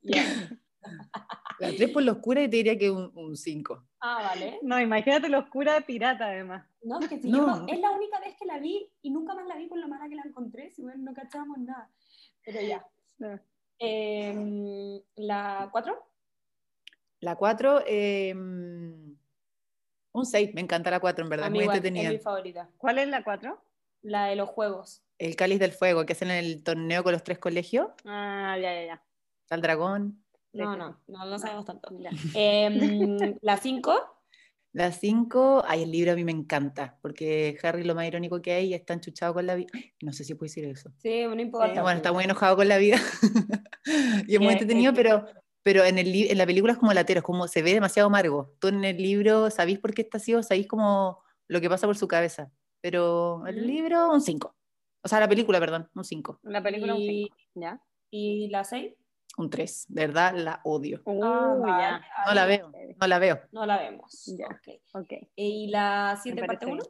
La 3 por la oscura y te diría que un 5. Ah, vale. No, imagínate la oscura de pirata, además. No, es que si no. es la única vez que la vi y nunca más la vi por lo mala que la encontré, si bueno, no cachábamos nada. Pero ya. Eh, ¿La 4? La 4, em, un 6, me encanta la 4, en verdad, muy entretenida. Es mi favorita. ¿Cuál es la 4? La de los juegos. El Cáliz del Fuego, que hacen el torneo con los tres colegios. Ah, ya, ya, ya. Está el dragón. No, no, no, lo sabemos tanto. Eh, la 5. La 5, ay, el libro a mí me encanta, porque Harry lo más irónico que hay está enchuchado con la vida. No sé si puedo decir eso. Sí, no importa. bueno, está muy enojado con la vida. y es muy entretenido, pero pero en, el, en la película es como latero, es como se ve demasiado amargo. Tú en el libro sabéis por qué está así o sabéis como lo que pasa por su cabeza. Pero el libro, un 5. O sea, la película, perdón, un 5. La película, un 5. ¿Ya? ¿Y la 6? Un 3. De verdad, la odio. Uh, ya. No la veo, no la veo. No la vemos. Ya. Okay. ok. ¿Y la 7 parte 1?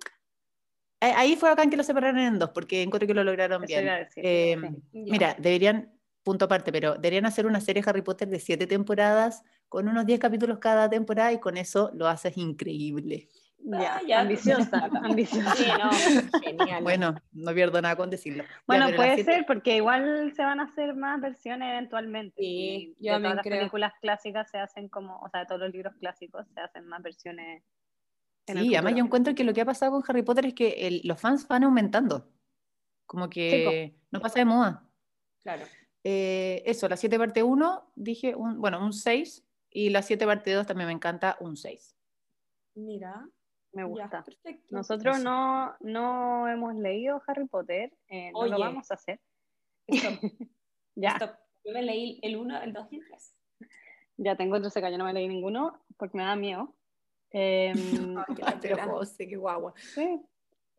Ahí fue acá en que lo separaron en dos, porque encuentro que lo lograron bien. Eh, mira, deberían punto aparte, pero deberían hacer una serie Harry Potter de siete temporadas con unos 10 capítulos cada temporada y con eso lo haces increíble. Ya, ya ambiciosa, ambiciosa. Sí, no, genial. Bueno, no pierdo nada con decirlo. Bueno, puede ser porque igual se van a hacer más versiones eventualmente. Sí, yo de todas las películas clásicas se hacen como, o sea, de todos los libros clásicos se hacen más versiones. sí, además yo encuentro que lo que ha pasado con Harry Potter es que los fans van aumentando. Como que no pasa de moda. Claro. Eh, eso, la 7 parte 1, dije, un, bueno, un 6, y la 7 parte 2 también me encanta, un 6. Mira, me gusta. Nosotros no, no hemos leído Harry Potter, eh, no lo vamos a hacer. ya. Yo me leí el 1, el 2 y el 3. Ya tengo otro acá, yo no me leí ninguno porque me da miedo. Eh, José, qué guagua. Sí.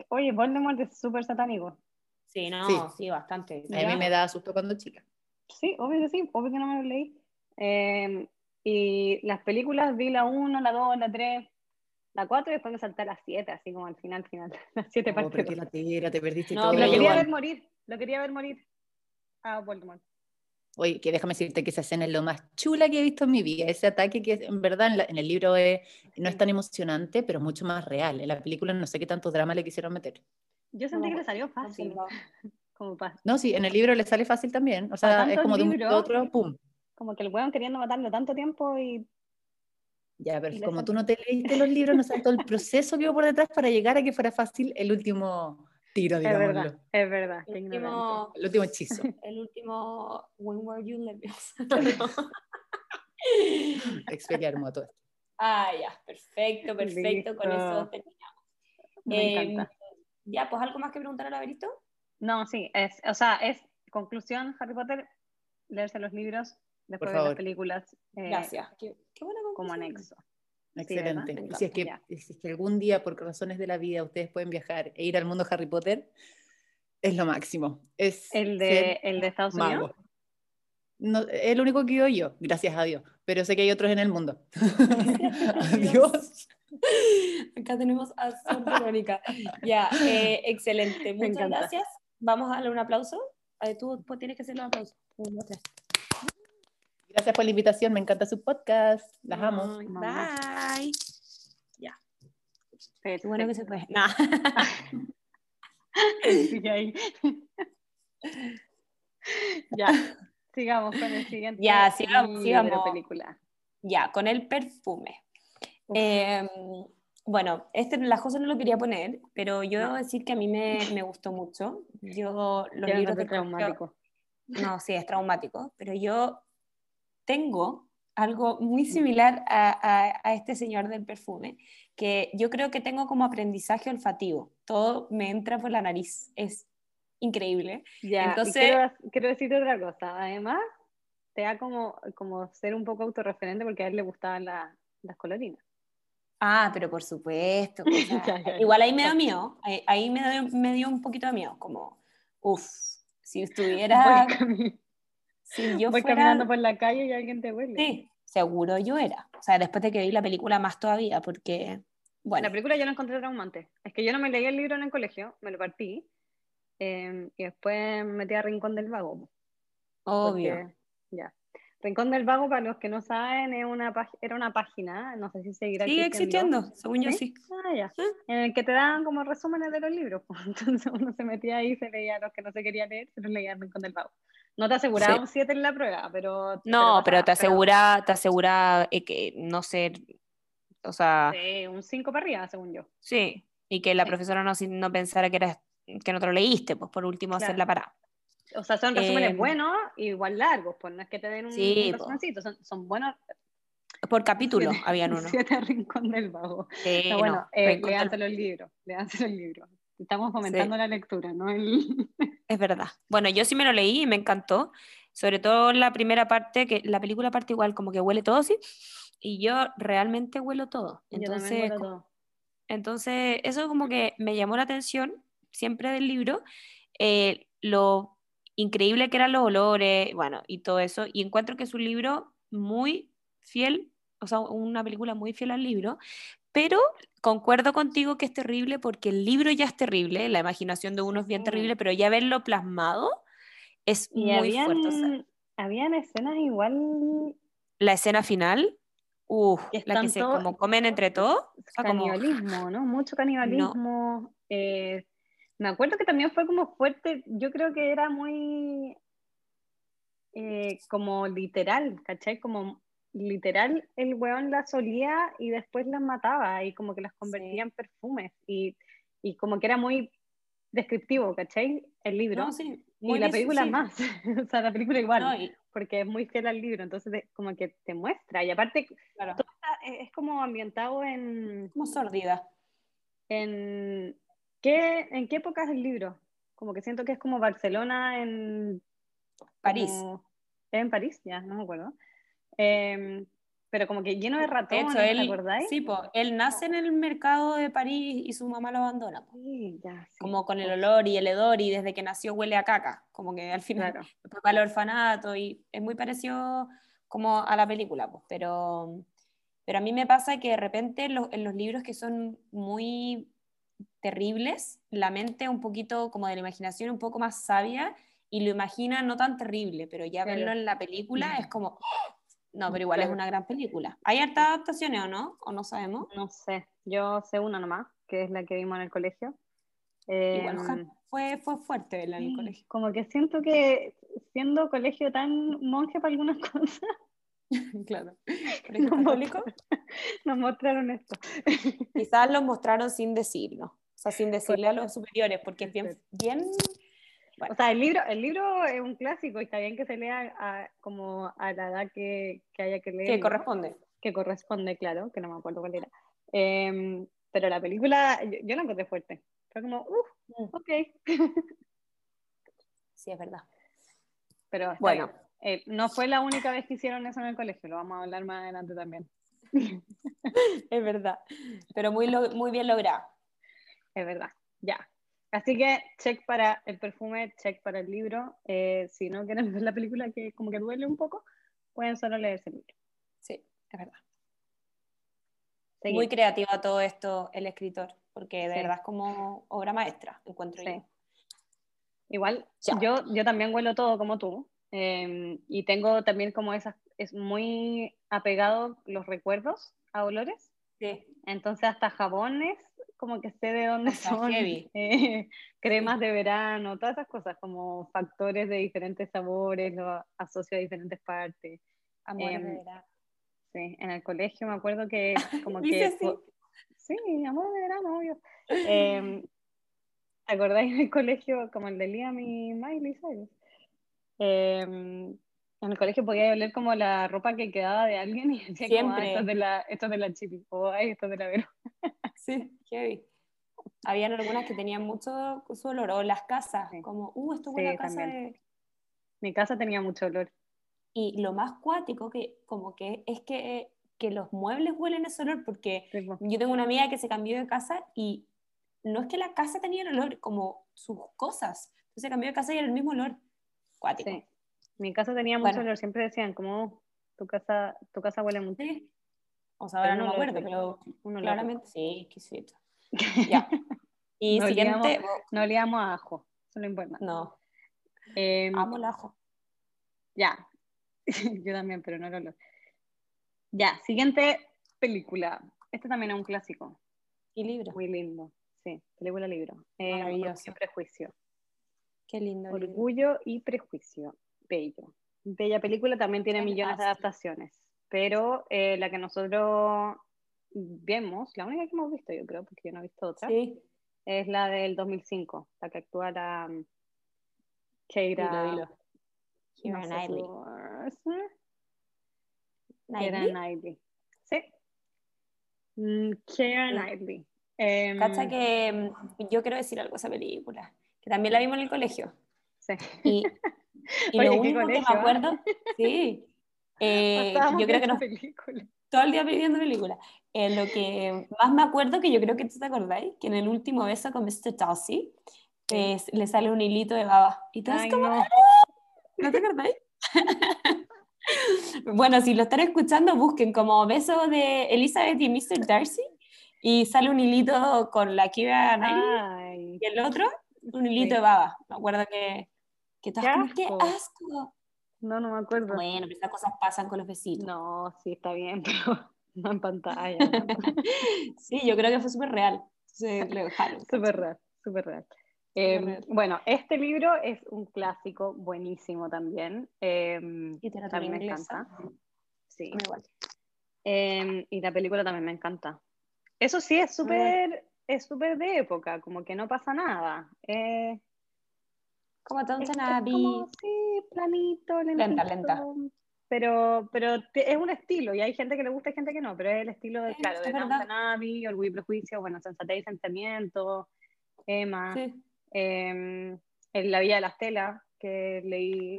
Oye, Voldemort es súper satánico. Sí, no, sí, bastante. A mí me da susto cuando chica. Sí, obvio que sí, obvio que no me lo leí. Eh, y las películas vi la 1, la 2, la 3, la 4 y después me salté a las 7, así como al final, final. Las 7 No, partes. pero la tira, te perdiste No, todo. Lo quería igual. ver morir, lo quería ver morir. Ah, Voldemort. Oye, que déjame decirte que esa escena es lo más chula que he visto en mi vida. Ese ataque que en verdad en, la- en el libro es- no es tan emocionante, pero es mucho más real. En la película no sé qué tanto drama le quisieron meter. Yo sentí No, que le salió fácil. Como, No, sí, en el libro le sale fácil también. O sea, es como de un a otro, pum. como que el weón queriendo matarlo tanto tiempo y Ya, pero es como tú no te leíste los libros, no sabes todo el proceso que hubo por detrás para llegar a que fuera fácil el último tiro, es digámoslo. verdad, es verdad. El último, El último hechizo. el último When Were You Leviosa. Expelliarmus a todo esto. ah, ya, perfecto, perfecto, con eso Listo. terminamos. Me encanta. Ya, pues algo más que preguntar al laberinto. No, sí, es, o sea, es conclusión Harry Potter, leerse los libros, después favor. las películas eh, Gracias. Qué, qué buena como anexo. Sí, Excelente. Y si, es que, si es que algún día, por razones de la vida, ustedes pueden viajar e ir al mundo Harry Potter, es lo máximo. Es El de, el de Estados mago. Unidos. No, es el único que vivo yo, gracias a Dios. Pero sé que hay otros en el mundo. Adiós. Acá tenemos a Sor Verónica. Ya, eh, excelente. Muchas gracias. Vamos a darle un aplauso. Eh, tú tienes que hacer los aplausos. Uno, dos, tres. Gracias por la invitación, me encanta su podcast. Las amo. Bye. Ya, Perfecto. bueno que se fue. Nah. Sí, ahí. ya, sigamos con el siguiente. Ya, sigamos, libro, sigamos. película. Ya, con el perfume. Eh, bueno, este la José no lo quería poner, pero yo debo decir que a mí me, me gustó mucho. Yo los Ya libros no de traumático. No, sí, es traumático, pero yo tengo algo muy similar a, a- a este señor del perfume, que yo creo que tengo como aprendizaje olfativo. Todo me entra por la nariz. Es increíble. Ya, Entonces- quiero, quiero decirte otra cosa. Además, te da como, como ser un poco autorreferente porque a él le gustaban la- las colorinas. Ah, pero por supuesto. o sea, igual ahí me da miedo. Ahí, ahí me, dio, me dio un poquito de miedo. Como, uff, si estuviera. Si yo voy fuera. caminando por la calle y alguien te huele. Sí, seguro yo era. O sea, después de que vi la película, más todavía, porque. Bueno, La película yo la encontré traumante. Es que yo no me leí el libro en el colegio, me lo partí. eh, y después me metí a Rincón del Vago. obvio. porque- ya. Rincón del Vago, para los que no saben, es una era una página, no sé si seguirá Sigue existiendo, según yo ¿Sí? Ah, ya. ¿Sí? En el que te daban como resúmenes de los libros. pues. Entonces uno se metía ahí y se leía los que no se quería leer, se los leía Rincón del Vago. No te aseguraba un 7 en la prueba, pero. No, pero te pasaba, asegura, te asegura eh, que no ser, o sea, Sí, un 5 para arriba, según yo. sí, y que la Sí. profesora no, no pensara que era que no te lo leíste, pues por último hacer Claro. la parada. O sea, son resúmenes Eh, buenos, igual largos, pues no es que te den un, Sí, un resumencito, son, son buenos. Por capítulo Siete- habían uno. Siete Rincón del Vago. Sí, bueno, no, eh, los libros, léanse los libros. Estamos fomentando la lectura, ¿no? El... Es verdad. Bueno, yo sí me lo leí y me encantó. Sobre todo la primera parte, que la película parte igual, como que huele todo así. Y yo realmente huelo todo. Entonces, todo. entonces eso como que me llamó la atención siempre del libro. eh, lo increíble que eran los olores, bueno, y todo eso. Y encuentro que es un libro muy fiel, o sea, una película muy fiel al libro. Pero concuerdo contigo que es terrible porque el libro ya es terrible, la imaginación de uno es bien terrible, pero ya verlo plasmado es Y muy habían, fuerte. o sea, habían escenas igual la escena final, uff, Que la que se como comen entre todos. como- canibalismo, ¿no? Mucho canibalismo. eh, me acuerdo que también fue como fuerte, yo creo que era muy eh, como literal, ¿cachai? Como literal el weón las olía y después las mataba y como que las convertía Sí. en perfumes y, y como que era muy descriptivo, ¿cachai? El libro. No, sí, y la película sí. más, o sea, la película igual, No, y- porque es muy fiel al libro, entonces de- como que te muestra y aparte claro, todo está- es es como ambientado en, como sordida. en ¿qué, ¿en qué época es el libro? Como que siento que es como Barcelona en París. como- ¿es en París? Ya, no me acuerdo. Em, pero como que lleno de ratones, ¿te acordáis? Sí, pues, él nace en el mercado de París y su mamá lo abandona. Sí, ya, Como con el olor y el hedor y desde que nació huele a caca, como que al final claro. al orfanato y es muy parecido como a la película, pues, pero, pero a mí me pasa que de repente en los libros que son muy terribles, la mente un poquito como de la imaginación un poco más sabia y lo imagina no tan terrible, pero ya verlo en la película es como, no, pero igual es una gran película. ¿Hay hartas adaptaciones o no? ¿O no sabemos? No sé, yo sé una nomás, que es la que vimos en el colegio. igual em, fue, fue fuerte verla en el colegio. Como que siento que siendo colegio tan monje para algunas cosas. claro. ¿Colegio católico? Nos mostraron esto. Quizás lo mostraron sin decirlo, o sea, sin decirle a los superiores, porque es bien, bien o sea, el libro, el libro es un clásico y está bien que se lea como a la edad que, que haya que leer. Que corresponde. Que corresponde, claro, que no me acuerdo cuál era. Em, pero la película, yo, la encontré fuerte. Fue como, uff, mm. ok. sí, es verdad. Pero bueno, eh, no fue la única vez que hicieron eso en el colegio, lo vamos a hablar más adelante también. es verdad, pero muy, muy bien logrado. Es verdad, ya. Así que check para el perfume, check para el libro. Eh, si no quieren ver la película que como que duele un poco, pueden solo leerse el libro. Sí, es verdad. Muy creativa todo esto el escritor, porque de verdad es como obra maestra, encuentro yo. Igual, yo, yo también huelo todo como tú, em, y tengo también como esas, es muy apegado los recuerdos a olores. Sí. Entonces hasta jabones como que sé de dónde son, eh, cremas de verano, todas esas cosas, como factores de diferentes sabores, lo asocio a diferentes partes. Amor de em, verano. Sí, en el colegio me acuerdo que como que... Sí, amor de verano, obvio. Eh, ¿Te acordáis del colegio como el de Liam y Miley Cyrus? Em, en el colegio podía oler como la ropa que quedaba de alguien y decía Siempre. como, esto es de la, esto es de la chipi, o esto es de la Vero. Sí, heavy. Habían algunas que tenían mucho su olor, o las casas, como, uh, esto huele a casa de... Mi casa tenía mucho olor. Y lo más cuático que, como que, es que, que los muebles huelen ese olor, porque yo tengo una amiga que se cambió de casa y no es que la casa tenía el olor, como sus cosas. Entonces se cambió de casa y era el mismo olor. Cuático. Mi casa tenía mucho olor, siempre decían, como, tu casa, tu casa huele mucho. Sí. O sea, ahora no me acuerdo, pero uno claramente sí, exquisito. Ya. Y no siguiente. no olíamos a ajo, eso no importa. No. Eh, Amo el ajo. Ya. Yo también, pero no lo Ya, siguiente película. Este también es un clásico. Y libro. Muy lindo. Sí, película libro. Eh, Orgullo y prejuicio. Qué lindo. Orgullo y prejuicio. Bello. Bella película, también tiene millones de adaptaciones pero eh, la que nosotros vemos, la única que hemos visto yo creo, porque yo no he visto otra, es la del 2005, la que actúa la um, Keira... Keira Knightley. Keira Knightley. Sí. Mm, Keira Knightley. Em, Cacha que mm, yo quiero decir algo de esa película, que también la vimos en el colegio. Sí. Y, y lo único que me ah? acuerdo, sí, eh, yo creo que no. Todo el día pidiendo películas. Eh, lo que más me acuerdo, que yo creo que tú te acordáis, que en el último beso con Mr. Darcy le sale un hilito de baba. Y todo es como. Ah". No. te acordáis? bueno, si lo están escuchando, busquen como beso de Elizabeth y Mr. Darcy y sale un hilito con la Kira y el otro, un hilito de baba. Me acuerdo que, que todas como, ¡qué asco! No, no me acuerdo. Bueno, pero esas cosas pasan con los vecinos. No, sí, está bien, pero no en pantalla. sí, yo creo que fue súper real. Súper real, súper real. Em, bueno, este libro es un clásico buenísimo también. Eh, y también me encanta. Sí. Igual. Em, y la película también me encanta. Eso sí, es súper es súper de época, como que no pasa nada. Eh, como Downton Abbey. sí, planito, lenta, lenta. Pero, pero es un estilo, y hay gente que le gusta y gente que no, pero es el estilo de, claro, de Downton Abbey, Orgullo y Prejuicio, bueno, Sensatez y Sentimiento, Emma, em, en La Vía de las Telas, que leí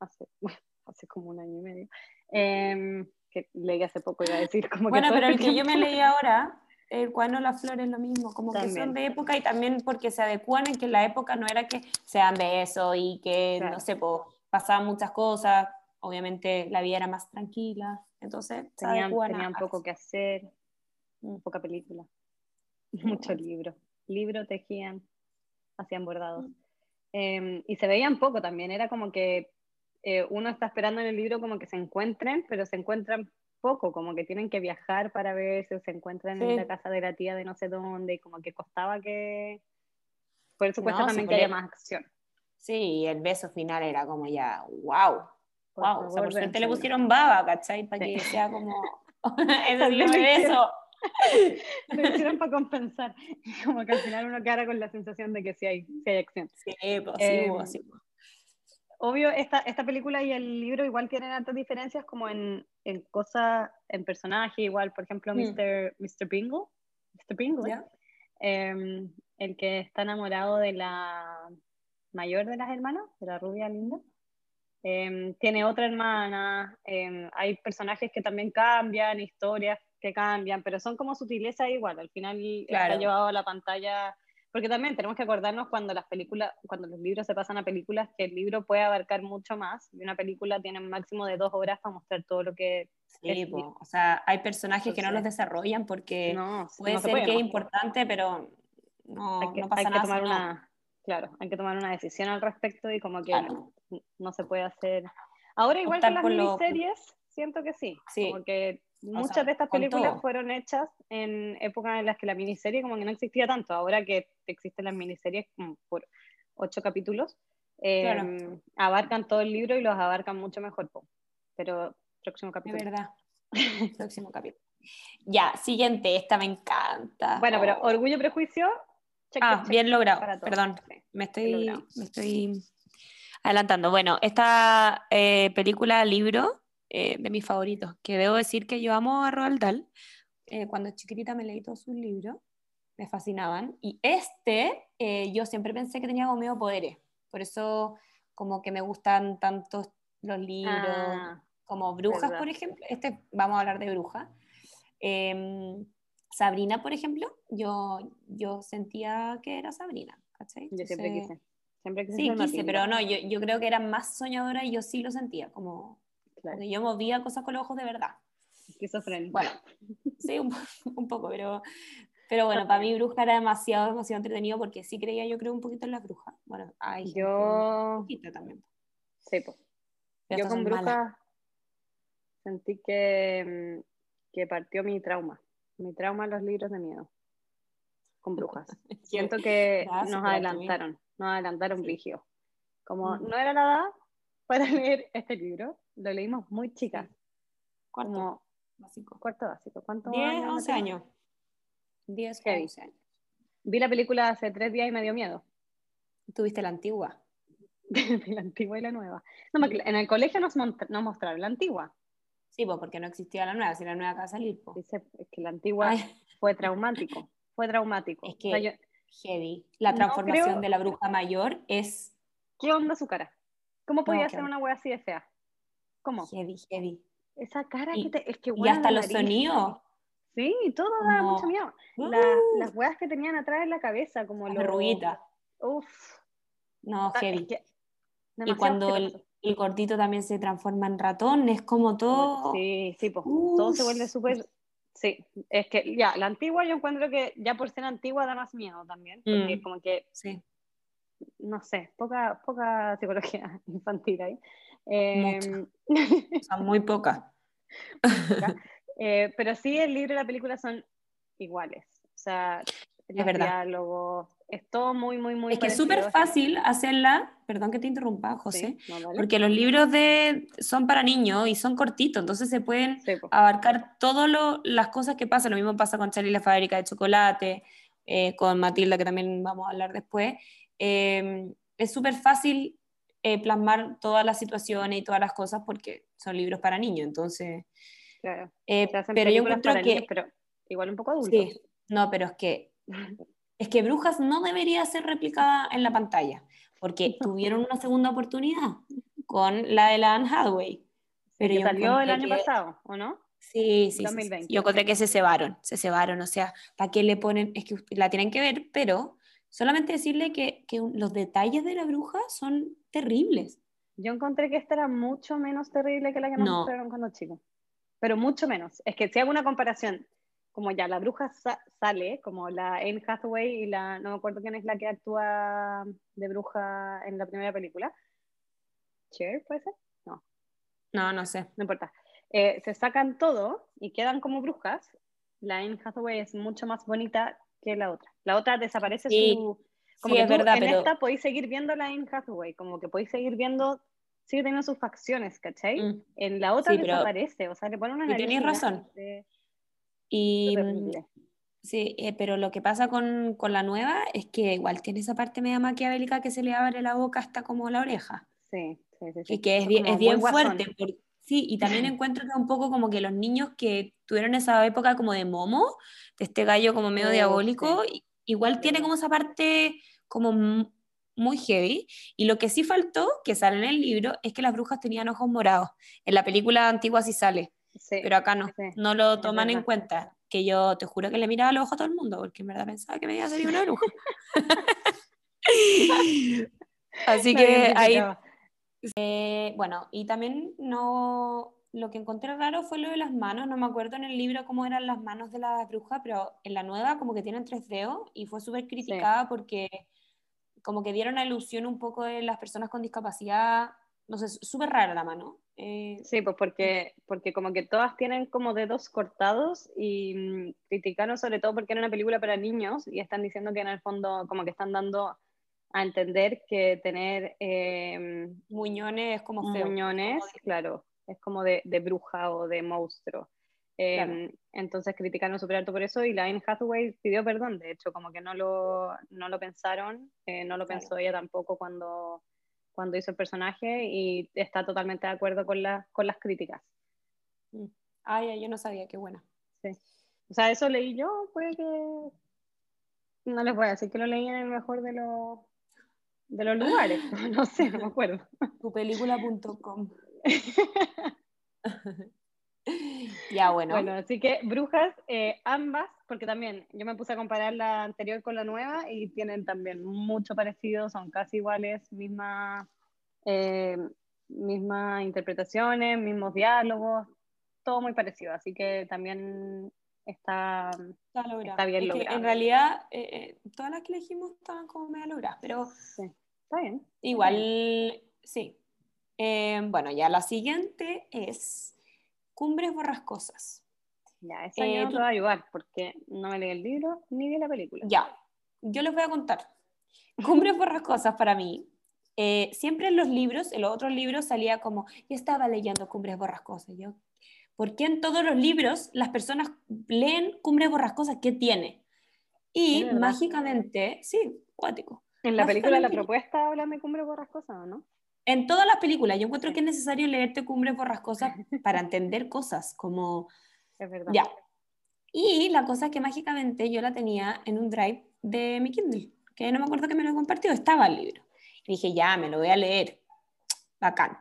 hace, hace como un año y medio. Em, que leí hace poco, iba a decir como bueno, pero el que yo me leí ahora, el cuaderno Las Flores es lo mismo, como que son de época y también porque se adecuan en que la época no era que sean besos y que, no sé, pues, pasaban muchas cosas, obviamente la vida era más tranquila, entonces tenían, tenían poco que hacer, mm. poca película, mucho libro, libro tejían, hacían bordados. Mm. Em, y se veían poco también, era como que eh, uno está esperando en el libro como que se encuentren, pero se encuentran poco, como que tienen que viajar para verse, se encuentran en la casa de la tía de no sé dónde, y como que costaba que... Por eso cuesta también que haya más acción. Sí, y el beso final era como ya, wow, wow, o sea, por suerte le pusieron baba, ¿cachai? Para que sea como, ese es el beso. Lo hicieron para compensar, como que al final uno queda con la sensación de que sí hay, sí hay acción. Sí, pues, eh, sí, obvio, esta, esta película y el libro igual tienen altas diferencias como en, en cosas, en personaje, igual, por ejemplo, Mr. Mm. Mr. Bingle, Mr. Bingle em, el que está enamorado de la mayor de las hermanas, de la rubia linda. Em, tiene otra hermana, em, hay personajes que también cambian, historias que cambian, pero son como sutileza igual, al final está llevado a la pantalla porque también tenemos que acordarnos cuando las películas, cuando los libros se pasan a películas, que el libro puede abarcar mucho más y una película tiene un máximo de dos horas para mostrar todo lo que... Sí, o sea, hay personajes que no los desarrollan porque puede ser que es importante, pero no, hay que, no pasa tomar una, claro, hay que tomar una decisión al respecto y como que no, se puede hacer. Ahora igual que las miniseries, siento que sí, sí. como que muchas de estas películas fueron hechas en épocas en las que la miniserie como que no existía tanto. Ahora que existen las miniseries como por ocho capítulos, em, abarcan todo el libro y los abarcan mucho mejor. Pero próximo capítulo. De verdad. próximo capítulo. Ya, siguiente, esta me encanta. Bueno, pero oh. Orgullo y Prejuicio. ah, bien logrado. Perdón, me estoy, me estoy adelantando. Bueno, esta eh, película, libro, eh, de mis favoritos, que debo decir que yo amo a Roald Dahl. Eh, cuando chiquitita me leí todos sus libros, me fascinaban. Y este, eh, yo siempre pensé que tenía como medio poderes. Por eso, como que me gustan tantos los libros, ah, como Brujas, por ejemplo. Este, vamos a hablar de Brujas. Em, Sabrina, por ejemplo, yo, yo sentía que era Sabrina. yo siempre quise. Siempre quise sí, quise, pero no, yo, yo creo que era más soñadora y yo sí lo sentía, como porque yo movía cosas con los ojos de verdad. Esquizofrénico. Bueno, sí, un, un, poco, pero, pero bueno, para mí bruja era demasiado, demasiado entretenido porque sí creía yo creo un poquito en las brujas. Bueno, hay yo... también. Sí, pues. Yo con brujas sentí que, mm, que partió mi trauma. Mi trauma en los libros de miedo. Con brujas. Siento que nos adelantaron, nos adelantaron sí. Como mm. no era nada para leer este libro, lo leímos muy chicas. Cuarto básico. Cuarto básico. ¿Cuánto 10, 11 años. 10, 11 años. Vi la película hace tres días y me dio miedo. ¿Tuviste la antigua? la antigua y la nueva. No, en el colegio nos, nos, mostraron la antigua. Sí, pues porque no existía la nueva, si la nueva acaba de salir. Dice es que la antigua fue traumático. Fue traumático. Es que heavy. La transformación de la bruja mayor es. ¿Qué onda su cara? ¿Cómo podía ser una wea así de fea? ¿Cómo? Heavy, heavy. Esa cara que te, es que Y hasta los sonidos. Sí, todo da mucho miedo. Uh. las weas que tenían atrás en la cabeza, como la ruguita. Uf. No, heavy. y cuando el, el, cortito también se transforma en ratón, es como todo. Sí, sí, pues todo se vuelve súper. Sí, es que ya, la antigua yo encuentro que ya por ser antigua da más miedo también, porque mm. como que. Sí. No sé, poca, poca psicología infantil ahí. Eh, muy poca. Eh, pero sí, el libro y la película son iguales. O sea, el diálogo, es todo muy, muy, muy. Es que es súper fácil hacerla, perdón que te interrumpa, José, porque los libros de, son para niños y son cortitos, entonces se pueden abarcar todas las cosas que pasan. Lo mismo pasa con Charlie la fábrica de chocolate, eh, con Matilda, que también vamos a hablar después. Eh, es súper fácil eh, plasmar todas las situaciones y todas las cosas porque son libros para niños, entonces... Claro. Eh, pero yo encuentro que... pero igual un poco adultos. Sí, no, pero es que... Es que Brujas no debería ser replicada en la pantalla, porque tuvieron una segunda oportunidad con la de la Anne Hathaway. Pero salió el año pasado, ¿o no? Sí, sí, 2020. Yo encontré que se cebaron, se cebaron, o sea, ¿para qué le ponen? Es que la tienen que ver, pero solamente decirle que, que los detalles de la bruja son terribles. Yo encontré que esta era mucho menos terrible que la que nos mostraron cuando chicos. Pero mucho menos. Es que si hago una comparación, como ya la bruja sale, como la Anne Hathaway y la, no me acuerdo quién es la que actúa de bruja en la primera película. ¿Cher puede ser? No. No, no sé. No importa. Eh, se sacan todo y quedan como brujas. La Anne Hathaway es mucho más bonita que la otra. La otra desaparece su como que es verdad, en esta podéis seguir viendo la Anne Hathaway, como que podéis seguir viendo, sigue teniendo sus facciones, ¿cachai? Mm. En la otra desaparece, o sea, le ponen una. Y tenéis razón. Y. Sí, eh, pero lo que pasa con, con, la nueva es que igual tiene esa parte media maquiavélica que se le abre la boca hasta como la oreja. Sí, sí, sí. Y que es bien, es bien fuerte. sí, y también encuentro que un poco como que los niños que tuvieron esa época como de momo, de este gallo como medio diabólico, igual tiene como esa parte como muy heavy. Y lo que sí faltó, que sale en el libro, es que las brujas tenían ojos morados. En la película antigua sí sale, pero acá no, no lo toman en cuenta. Que yo te juro que le miraba los ojos a todo el mundo, porque en verdad pensaba que me iba a salir una bruja. Así que ahí... Eh, bueno, y también no, lo que encontré raro fue lo de las manos, no me acuerdo en el libro cómo eran las manos de la bruja, pero en la nueva como que tienen tres dedos y fue súper criticada porque como que dieron la ilusión un poco de las personas con discapacidad, no sé, súper rara la mano. Eh, sí, pues porque, porque como que todas tienen como dedos cortados y mm, criticaron sobre todo porque era una película para niños y están diciendo que en el fondo como que están dando a entender que tener eh, muñones es como feo. Muñones, claro, es como de, de bruja o de monstruo. Em, entonces criticaron súper alto por eso y la Anne Hathaway pidió perdón, de hecho, como que no lo, no lo pensaron, eh, no lo pensó ella tampoco cuando, cuando hizo el personaje y está totalmente de acuerdo con, con las críticas. Mm. Ay, yo no sabía, qué buena. Sí. O sea, eso leí yo, puede que... No les voy a decir que lo leí en el mejor de los, de los lugares, no sé, no me acuerdo. Tupelícula.com ya, bueno. Bueno, así que brujas, eh, ambas, porque también yo me puse a comparar la anterior con la nueva y tienen también mucho parecido, son casi iguales, misma, eh, mismas interpretaciones, mismos diálogos, todo muy parecido, así que también está, está, bien logrado. en realidad, eh, todas las que elegimos estaban como medio logradas, pero sí, está bien. Igual, sí. Bueno, ya la siguiente es Cumbres borrascosas. Ya, esa eh, no te va a ayudar porque no me leí el libro ni vi la película. Ya, yo les voy a contar. Cumbres borrascosas para mí. Eh, siempre en los libros, en los otros libros salía como, yo estaba leyendo Cumbres borrascosas. Yo, ¿por qué en todos los libros las personas leen Cumbres borrascosas? ¿Qué tiene? Y mágicamente, sí, cuático. En la película La Propuesta hablan de Cumbres borrascosas, ¿o no? En todas las películas, yo encuentro que es necesario leerte Cumbres Borrascosas para entender cosas, como... Es verdad. Ya. Y la cosa es que mágicamente yo la tenía en un drive de mi Kindle, que no me acuerdo que me lo compartió, estaba el libro. Y dije, ya, me lo voy a leer. Bacán.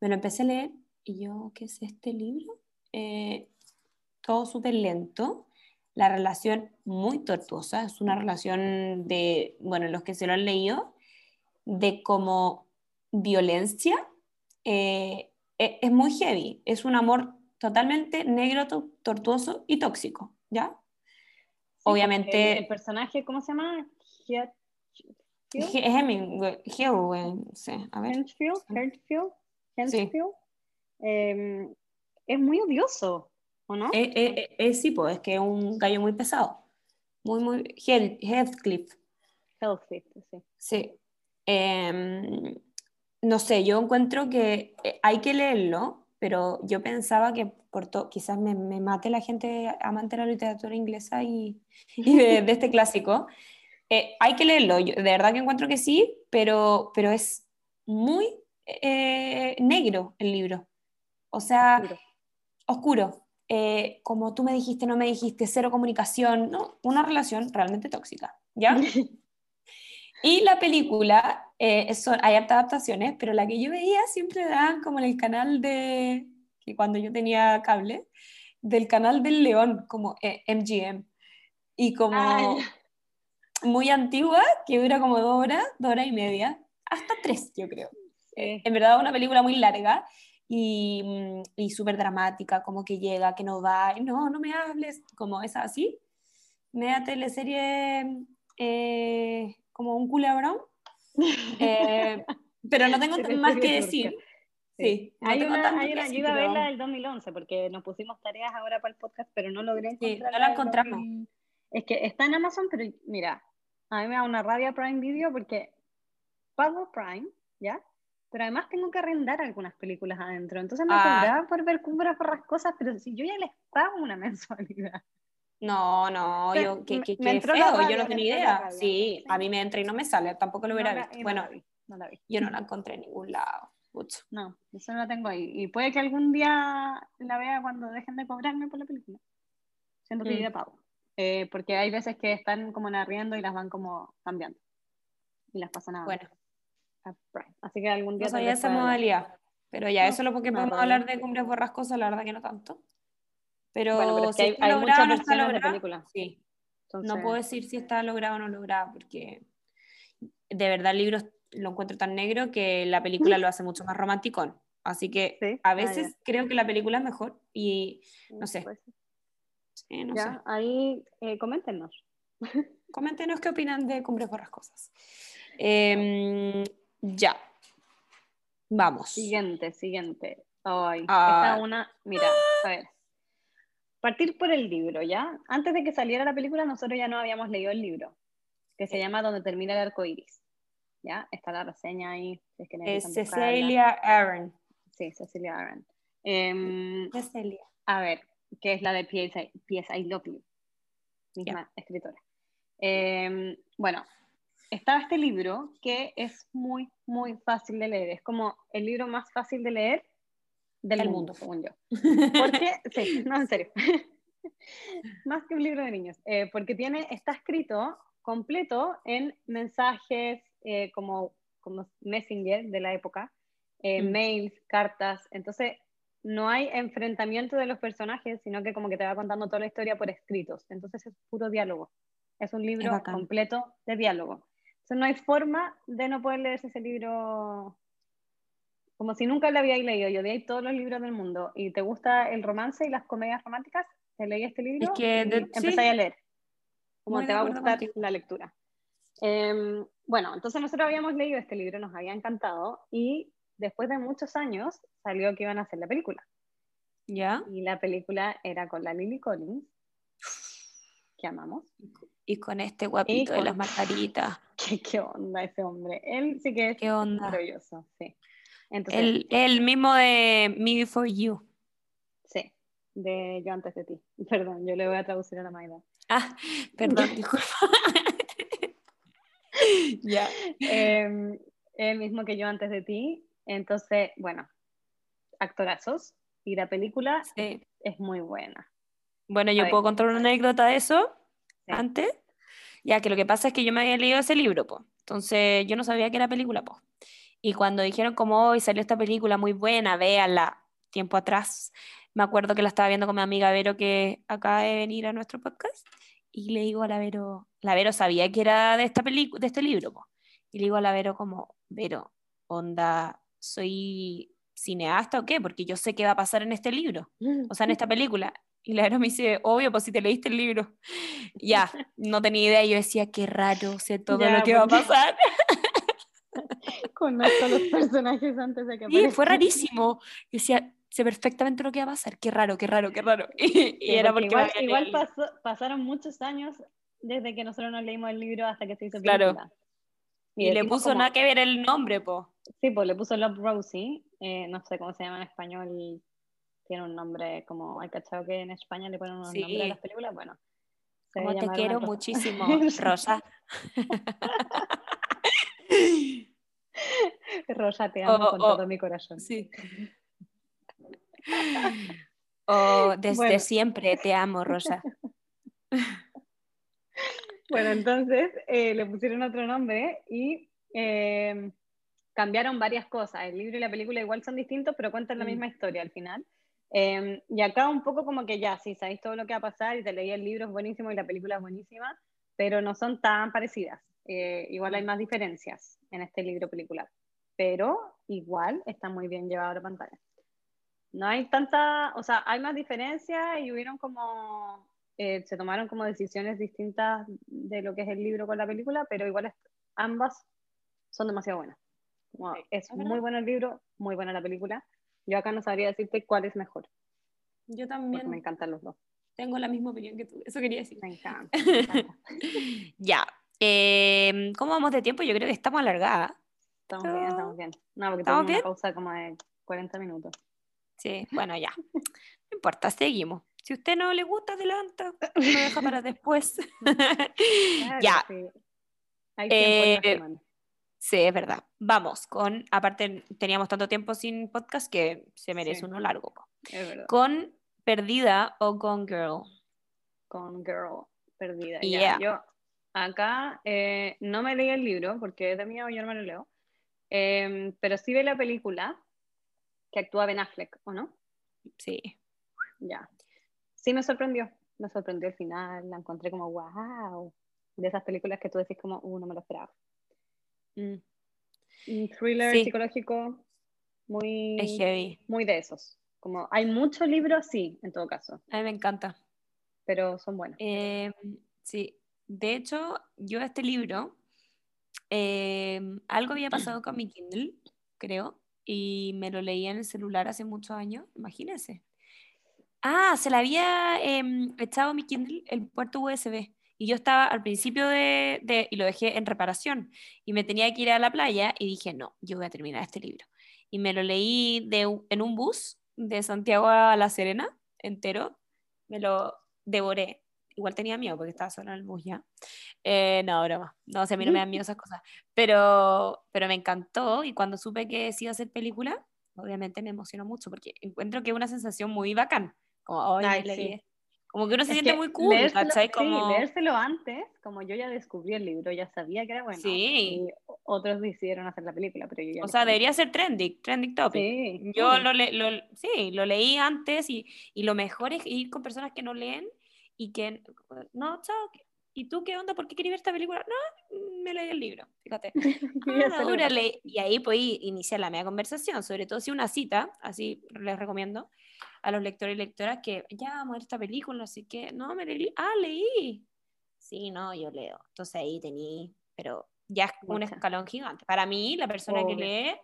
Me lo empecé a leer y yo, ¿qué es este libro? Eh, todo súper lento. La relación muy tortuosa, es una relación de, bueno, los que se lo han leído, de cómo violencia, eh, e, es muy heavy. Es un amor totalmente negro, tortuoso y tóxico, ¿ya? Obviamente... El, personaje, ¿cómo se llama? Hemingway, sí, a ver. em, es muy odioso, ¿o no? Es, eh, eh, es, sí, pues, es que es un gallo muy pesado. Muy, muy... Heathcliff. Heathcliff, sí. Sí. No sé, yo encuentro que eh, hay que leerlo, pero yo pensaba que por quizás me, mate la gente amante de la literatura inglesa y, de, este clásico. Eh, hay que leerlo, de verdad que encuentro que sí, pero, pero es muy eh, negro el libro. O sea, oscuro. como tú me dijiste, no me dijiste, cero comunicación, ¿no? Una relación realmente tóxica, ¿ya? y la película eh, hay hartas adaptaciones, pero la que yo veía siempre daban como en el canal de, que cuando yo tenía cable, del canal del León, como MGM. Eh, y como muy antigua, que dura como dos horas, dos horas y media, hasta tres, yo creo. En verdad, una película muy larga y, mm, y súper dramática, como que llega, que no va, no, no me hables, como es así. Media teleserie eh, como un culebrón. Eh, pero no tengo más que decir. Sí, hay una, hay una, yo iba a ver la del 2011 porque nos pusimos tareas ahora para el podcast, pero no logré encontrarla. Sí, no la encontramos. Es que está en Amazon, pero mira, a mí me da una rabia Prime Video porque pago Prime, ¿ya? Pero además tengo que arrendar algunas películas adentro. Entonces me ah. por ver cumbras cosas, pero si yo ya les pago una mensualidad. No, no, yo, qué, qué feo, yo no tenía idea. Sí, a mí me entra y no me sale, tampoco lo hubiera visto. Bueno, no la vi. yo no la encontré en ningún lado. No, eso no la tengo ahí. Y puede que algún día la vea cuando dejen de cobrarme por la película. Siento que mm. yo pago. Eh, porque hay veces que están como en arriendo y las van como cambiando. Y las pasan a, bueno. Así que algún día... No sabía esa modalidad. Pero ya, eso es lo porque podemos hablar de cumbres borrascosas, la verdad que no tanto. Pero, bueno, si hay, hay muchas versiones de película. Sí. No puedo decir si está logrado o no logrado, porque de verdad el libro lo encuentro tan negro que la película lo hace mucho más romántico. Así que a ah, veces creo que la película es mejor y no sé. no ya, sé. ahí eh, coméntenos. Coméntenos qué opinan de Cumbres Borrascosas. Eh, ya. Vamos. Siguiente, siguiente. Ay, ah. una, mira, a ver. Partir por el libro, ¿ya? Antes de que saliera la película, nosotros ya no habíamos leído el libro, que se llama Donde termina el arco iris. ¿Ya? Está la reseña ahí. es Cecilia Aaron. Sí, Cecilia Aaron. Em, Cecilia. A ver, que es la de P.S. I Love You, misma escritora. Em, bueno, estaba este libro que es muy, muy fácil de leer. Es como el libro más fácil de leer del mundo, según yo. Porque, sí, no, en serio. más que un libro de niños. Eh, porque tiene, está escrito completo en mensajes eh, como, como Messenger de la época, eh, mm. mails, cartas. Entonces, no hay enfrentamiento de los personajes, sino que como que te va contando toda la historia por escritos. Entonces es puro diálogo. Es un libro completo de diálogo. Entonces no hay forma de no poder leerse ese libro como si nunca lo habíais leído. Yo leí todos los libros del mundo y te gusta el romance y las comedias románticas, te leí este libro y empezáis a leer. Como te va a gustar la lectura. Em, bueno, entonces nosotros habíamos leído este libro, nos había encantado y después de muchos años salió que iban a hacer la película. ¿Ya? Y la película era con la Lily Collins, que amamos. Y con este guapito de las margaritas. ¿Qué, onda ese hombre? Él sí que es ¿Qué onda? maravilloso, sí. Entonces, el, mismo de Me Before You. Sí, de Yo antes de ti. Perdón, yo le voy a traducir a la Maida. Ah, perdón, disculpa. ya. Em, el mismo que Yo antes de ti. Entonces, bueno, actorazos. Y la película es muy buena. Bueno, yo puedo contar una anécdota de eso antes. Ya que lo que pasa es que yo me había leído ese libro, pues. Entonces yo no sabía que era película, pues. Y cuando dijeron como hoy salió esta película muy buena, véanla, tiempo atrás, me acuerdo que la estaba viendo con mi amiga Vero que acaba de venir a nuestro podcast y le digo a la Vero, la Vero sabía que era de esta película, de este libro, pues. y le digo a la Vero como, Vero, onda, soy cineasta o qué, porque yo sé qué va a pasar en este libro, o sea, en esta película. Y la verdad me dice, obvio, pues si te leíste el libro. Ya, no tenía idea. Yo decía, qué raro, sé todo lo que va a pasar. Conozco los personajes antes de que Sí, fue rarísimo. Yo decía, sé perfectamente lo que va a pasar. Qué raro, qué raro, qué raro. Y, era porque, igual, pasaron muchos años desde que nosotros nos leímos el libro hasta que se hizo película. Claro. Y, le puso nada que ver el nombre, po. Sí, pues le puso Love Rosie. Eh, no sé cómo se llama en español tiene un nombre como, ¿hay cachado que en España le ponen un nombre a las películas? Bueno. Como te quiero muchísimo, Rosa. Rosa, te amo con todo mi corazón. Sí. O desde siempre te amo, Rosa. Bueno, entonces eh, le pusieron otro nombre y eh, cambiaron varias cosas. El libro y la película igual son distintos, pero cuentan la mm. misma historia al final. Em, y acá un poco como que ya, sí, sabéis todo lo que va a pasar y te leí el libro, es buenísimo y la película es buenísima, pero no son tan parecidas. Eh, igual hay más diferencias en este libro película, pero igual está muy bien llevado a la pantalla. No hay tanta, o sea, hay más diferencias y hubieron como, eh, se tomaron como decisiones distintas de lo que es el libro con la película, pero igual ambas son demasiado buenas. es muy bueno el libro, muy buena la película. Yo acá no sabría decirte cuál es mejor. Yo también. me encantan los dos. Tengo la misma opinión que tú, eso quería decir. Me encanta. ya. Em, ¿Cómo vamos de tiempo? Yo creo que estamos alargadas. Estamos bien, estamos bien. No, porque tenemos una pausa como de 40 minutos. Sí, bueno, ya. No importa, seguimos. Si a usted no le gusta, adelanta. Lo deja para después. ya. Sí. Hay tiempo eh, Sí, es verdad. Vamos con, aparte teníamos tanto tiempo sin podcast que se merece uno largo. Es verdad. Con Perdida o con Girl. Con Girl, Perdida. Ya. Yo acá eh, no me leí el libro porque es de mí o yo no me lo leo, em, pero sí ve la película que actúa Ben Affleck, ¿o no? Sí. Ya. Sí me sorprendió, me sorprendió el final, la encontré como wow, de esas películas que tú decís como, uh, no me lo esperaba. Mm. Un thriller psicológico muy, muy de esos. Como hay muchos libros, sí, en todo caso. A mí me encanta. Pero son buenos. Eh, sí, de hecho, yo este libro, eh, algo había pasado con mi Kindle, creo, y me lo leía en el celular hace muchos años, imagínense. Ah, se le había em, echado mi Kindle el puerto USB. Y yo estaba al principio de, y lo dejé en reparación, y me tenía que ir a la playa y dije, no, yo voy a terminar este libro. Y me lo leí de, en un bus de Santiago a La Serena, entero, me lo devoré. Igual tenía miedo porque estaba sola en el bus ya. Eh, no, broma. No, sé, a mí no me dan miedo esas cosas. Pero, pero me encantó y cuando supe que se iba a hacer película, obviamente me emocionó mucho porque encuentro que es una sensación muy bacán. Como, Ay, como que uno se siente muy cool, leérselo, Como... Sí, leérselo antes, como yo ya descubrí el libro, ya sabía que era bueno. Sí. Y otros decidieron hacer la película, pero yo ya O sea, debería ser trending, trending topic. Sí, yo Lo, lo, sí, lo leí antes y, y, lo mejor es ir con personas que no leen y que, no, chao, ¿y tú qué onda? ¿Por qué querías ver esta película? No, me leí el libro, fíjate. ah, y ahí podí iniciar la media conversación, sobre todo si una cita, así les recomiendo, a los lectores y lectoras que ya vamos a ver esta película, así que no, me leí, ah, leí. Sí, no, yo leo. Entonces ahí tení, pero ya es un escalón gigante. Para mí, la persona que lee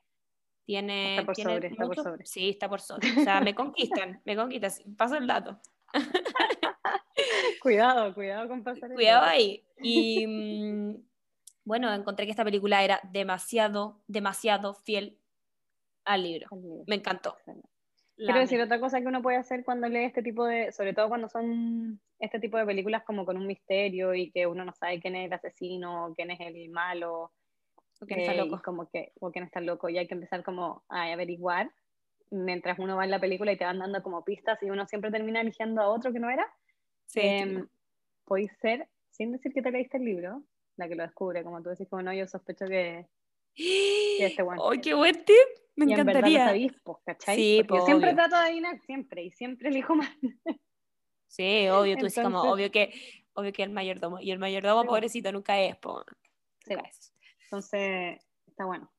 tiene... Está por sobre, está por sobre. Sí, está por sobre. O sea, me conquistan, me conquistan. Paso el dato. cuidado, cuidado con pasar Cuidado ahí. Y mm, bueno, encontré que esta película era demasiado, demasiado fiel al libro. Me encantó. Quiero decir, otra cosa que uno puede hacer cuando lee este tipo de, sobre todo cuando son este tipo de películas como con un misterio y que uno no sabe quién es el asesino, quién es el malo, o quién está eh, loco, como que, o quién está loco, y hay que empezar como a averiguar mientras uno va en la película y te van dando como pistas y uno siempre termina eligiendo a otro que no era. Sí, eh, podéis ser, sin decir que te leíste el libro, la que lo descubre, como tú decís, como no, yo sospecho que, que este bueno. ¡Ay, qué buen tip! Me encantaría. ¿cachai? Sí, yo siempre trato de adivinar, siempre, y siempre elijo más. Sí, obvio, tú Entonces, como, obvio que, obvio que el mayordomo, y el mayordomo, pobrecito, nunca es, po. Entonces, está bueno.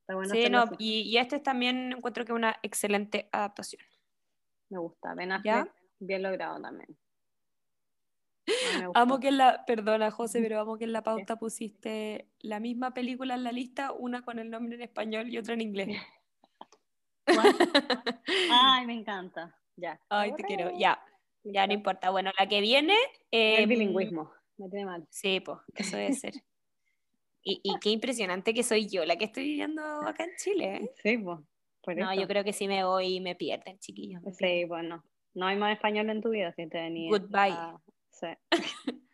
Está bueno sí, no, y, y, este también encuentro que es una excelente adaptación. Me gusta, Ben Affleck, bien logrado también. Amo que en la, perdona José, pero amo que en la pauta pusiste la misma película en la lista, una con el nombre en español y otra en inglés. Ay, me encanta. Ya. Ay, te quiero. Ya. Ya no importa. Bueno, la que viene. el em, bilingüismo. Me tiene mal. Sí, pues, eso debe ser. y, y, qué impresionante que soy yo la que estoy viviendo acá en Chile. ¿eh? Sí, pues. No, yo creo que si me voy me pierden, chiquillos. sí, bueno. No hay más español en tu vida si te venía. Goodbye.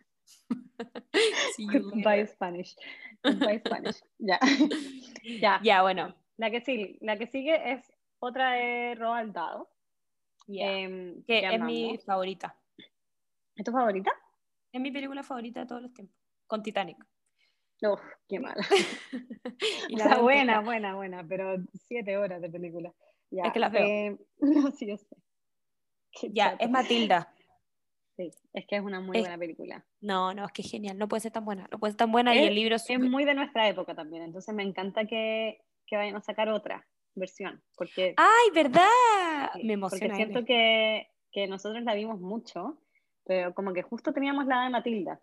Goodbye Spanish. Goodbye Spanish. Ya. ya. Ya, bueno. La que, sigue, la que sigue es otra de Roald Dahl. Em, que es mi favorita. ¿Es tu favorita? Es mi película favorita de todos los tiempos. Con Titanic. Uf, qué mala. o sea, buena, buena, buena, pero siete horas de película. es que la veo. Eh, no, sí, yo sé. ya, es Matilda. Sí, es que es una muy buena película. No, no, es que es genial, no puede ser tan buena, no puede ser tan buena y el libro es, es muy de nuestra época también, entonces me encanta que, que vayan a sacar otra versión, porque... ¡Ay, verdad! me emociona. Porque siento que, que nosotros la vimos mucho, pero como que justo teníamos la de Matilda,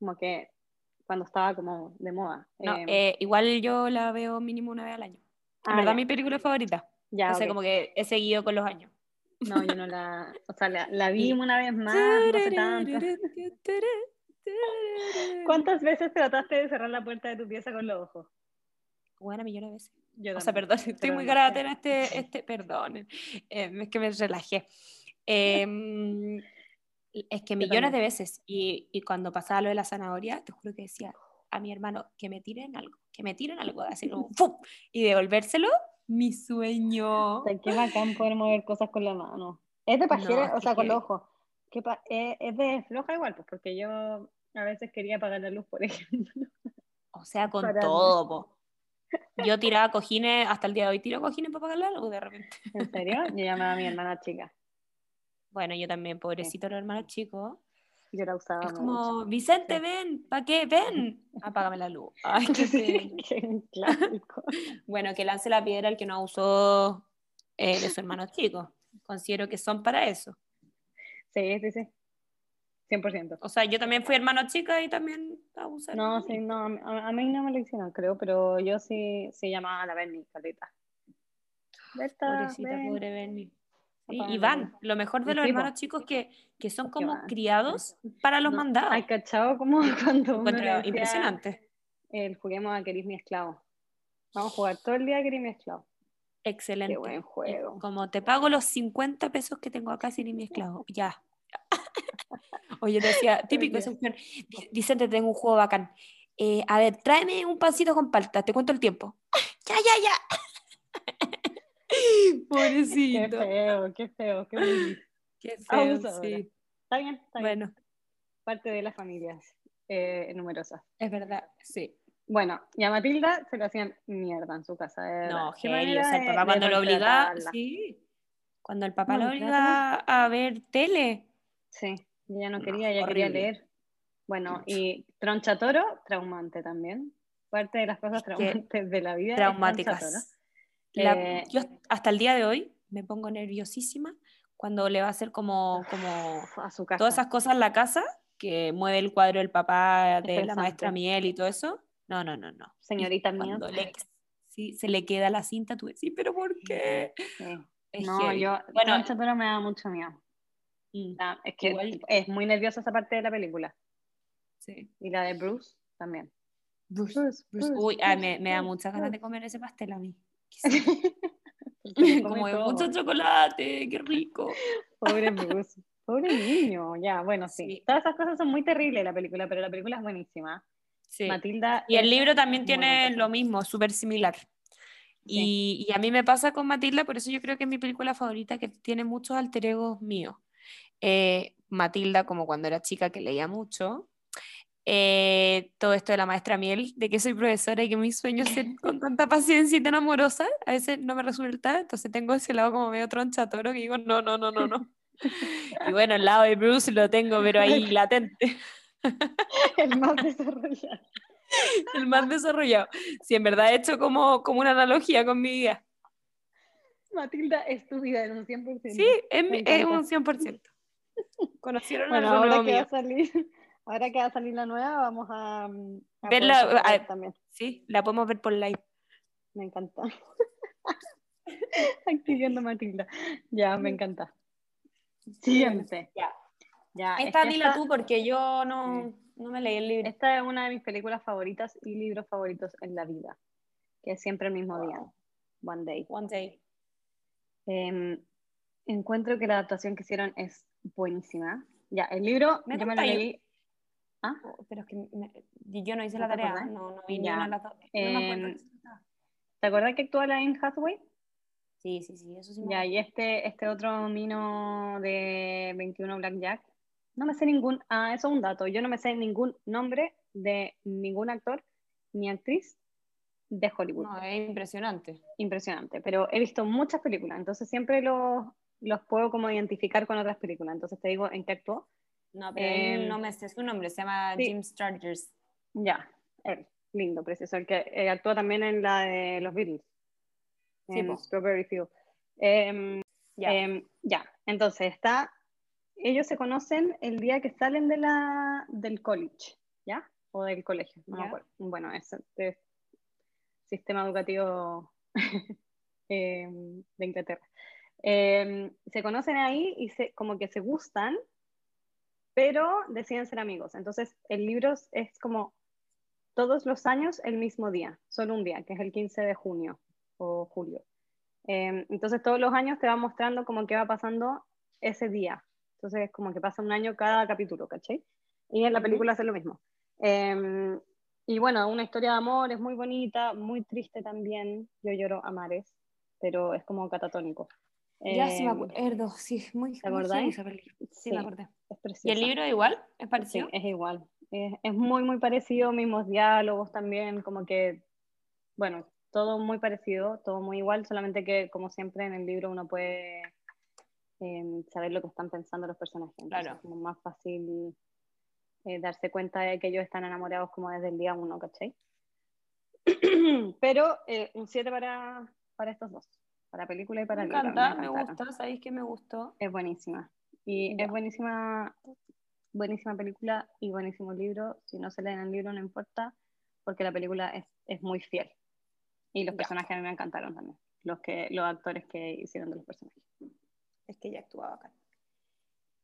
como que cuando estaba como de moda. No, em, eh, igual yo la veo mínimo una vez al año. En ah, verdad, mi película favorita. Ya, o sea, como que he seguido con los años. No, yo no la. O sea, la, la vi una vez más, no sé tanto. ¿Cuántas veces trataste de cerrar la puerta de tu pieza con los ojos? Buena, millones de veces. Yo o sea, perdón, estoy muy carata en este, este, perdón, eh, es que me relajé. Em, es que millones de veces, y, y, cuando pasaba lo de la zanahoria, te juro que decía a mi hermano que me tiren algo, que me tiren algo, así como ¡fum! y devolvérselo, mi sueño. O sea, qué bacán poder mover cosas con la mano. Es de pajera, o sea, con los ojos. Eh, es de floja igual, pues porque yo a veces quería apagar la luz, por ejemplo. O sea, con todo, po. Yo tiraba cojines, hasta el día de hoy tiro cojines para apagar la luz de repente. ¿En serio? Yo llamaba a mi hermana chica. Bueno, yo también, pobrecito los hermanos chicos. Yo la usaba. Es como, Vicente, ven, ¿para qué? Ven, apágame la luz. Ay, qué, bueno, que lance la piedra el que no usó eh, de su hermano chico. Considero que son para eso. Sí, sí, sí. 100%. O sea, yo también fui hermano chica y también abusé. No, sí, no, a, mí no me lo hicieron, creo, pero yo sí, sí llamaba a la Bernie, Carlita. Pobrecita, pobre Bernie. Y, van, lo mejor de los hermanos chicos que, que son como criados para los mandados. Hay cachado como cuando impresionante. El juguemos a Queris mi esclavo. Vamos a jugar todo el día a Queris mi esclavo. Excelente. Qué buen juego. Como te pago los 50 pesos que tengo acá, sin mi esclavo. Ya. Oye, decía, típico, ese Vicente, tengo un juego bacán. Eh, a ver, tráeme un pancito con palta, te cuento el tiempo. ya, ya, ya. Pobrecito. Qué feo, qué feo, qué, qué feo, sí. Está bien, está bien. Bueno. Parte de las familias eh, numerosas. Es verdad, sí. Bueno, y a Matilda se lo hacían mierda en su casa. no, qué o sea, el papá cuando lo obligaba, sí, cuando el papá lo obligaba a ver tele. Sí, ella no quería, ella quería leer. Bueno, y Tronchatoro, traumante también. Parte de las cosas traumantes de la vida. Traumáticas. Eh, yo hasta el día de hoy me pongo nerviosísima cuando le va a hacer como, como todas esas cosas en la casa, que mueve el cuadro del papá, de la maestra Miel y todo eso. No, no, no, no. Señorita Miel. sí, se le queda la cinta, tú decís, pero ¿por qué? no, yo, bueno, pero me da mucho miedo. Mm, es que es muy nerviosa esa parte de la película. Sí. Y la de Bruce también. Bruce, Bruce, Uy, me, me da muchas ganas de comer ese pastel a mí. Como de mucho chocolate, qué rico. Pobre Bruce, pobre niño, ya, bueno, sí. Todas esas cosas son muy terribles la película, pero la película es buenísima. Sí. Matilda. Y el libro también tiene lo mismo, súper similar. Y, y, a mí me pasa con Matilda, por eso yo creo que es mi película favorita, que tiene muchos alter egos míos. Eh, Matilda, como cuando era chica que leía mucho, eh, todo esto de la maestra Miel, de que soy profesora y que mis sueños ser con tanta paciencia y tan amorosa, a veces no me resulta, entonces tengo ese lado como medio tronchatoro que digo, no, no, no, no, no. Y bueno, el lado de Bruce lo tengo, pero ahí latente. El más desarrollado. El más desarrollado. Sí, en verdad he hecho como, como una analogía con mi vida. Matilda es tu vida en un 100%. Sí, es, es un 100%. Conocieron bueno, ahora que va a salir Ahora que va a salir la nueva, vamos a, verla también. Sí, la podemos ver por live. Me encanta. Activando Matilda. Ya, me encanta. Siguiente. Ya. ya. Esta dila tú porque yo no, no, me leí el libro. Esta es una de mis películas favoritas y libros favoritos en la vida, que es siempre el mismo día. One Day. One Day. Em, encuentro que la adaptación que hicieron es buenísima. Ya, el libro, yo me lo leí ¿Ah? Pero es que yo no hice la tarea, no, no vi ya. las em, ¿Te acuerdas que actúa la Anne Hathaway? Sí, sí, sí, eso sí. ya, y este, este otro mino de 21 Blackjack, no me sé ningún, ah, eso es un dato, yo no me sé ningún nombre de ningún actor ni actriz de Hollywood. No, es impresionante. Impresionante, pero he visto muchas películas, entonces siempre los, los puedo como identificar con otras películas. Entonces te digo en qué actuó. No, pero em, no me sé su nombre, se llama Jim Sturgers. Ya, él, lindo, precioso, el que eh, actúa también en la de los Beatles. en Strawberry Field. Em, ya. Em, ya, entonces está, ellos se conocen el día que salen de la, del college, ¿ya? O del colegio, no me acuerdo. Bueno, es, es sistema educativo de Inglaterra. se conocen ahí y se, como que se gustan, pero deciden ser amigos. Entonces, el libro es como todos los años el mismo día, solo un día, que es el 15 de junio o julio. Em, entonces, todos los años te va mostrando como que va pasando ese día. Entonces, es como que pasa un año cada capítulo, ¿cachai? Y en la película hace lo mismo. Em, y bueno, una historia de amor, es muy bonita, muy triste también. Yo lloro a mares, pero es como catatónico. Ya sí me em, acuerdo, sí, muy, ¿Te acordáis? Sí, me acordé. ¿Y el libro igual? ¿Es parecido? Sí, es igual. Es, muy, muy parecido, mismos diálogos también, como que, bueno, todo muy parecido, todo muy igual, solamente que, como siempre, en el libro uno puede em, saber lo que están pensando los personajes. claro. Es como más fácil eh, darse cuenta de que ellos están enamorados como desde el día uno, ¿cachai? Pero eh, un 7 para, para estos dos para película y para me encanta, me, gusta, ¿sabéis que me gustó? Es buenísima. Y es buenísima, buenísima película y buenísimo libro. Si no se leen el libro, no importa, porque la película es, es muy fiel. Y los personajes a mí me encantaron también. Los, que, los actores que hicieron de los personajes. Es que ella actuaba acá.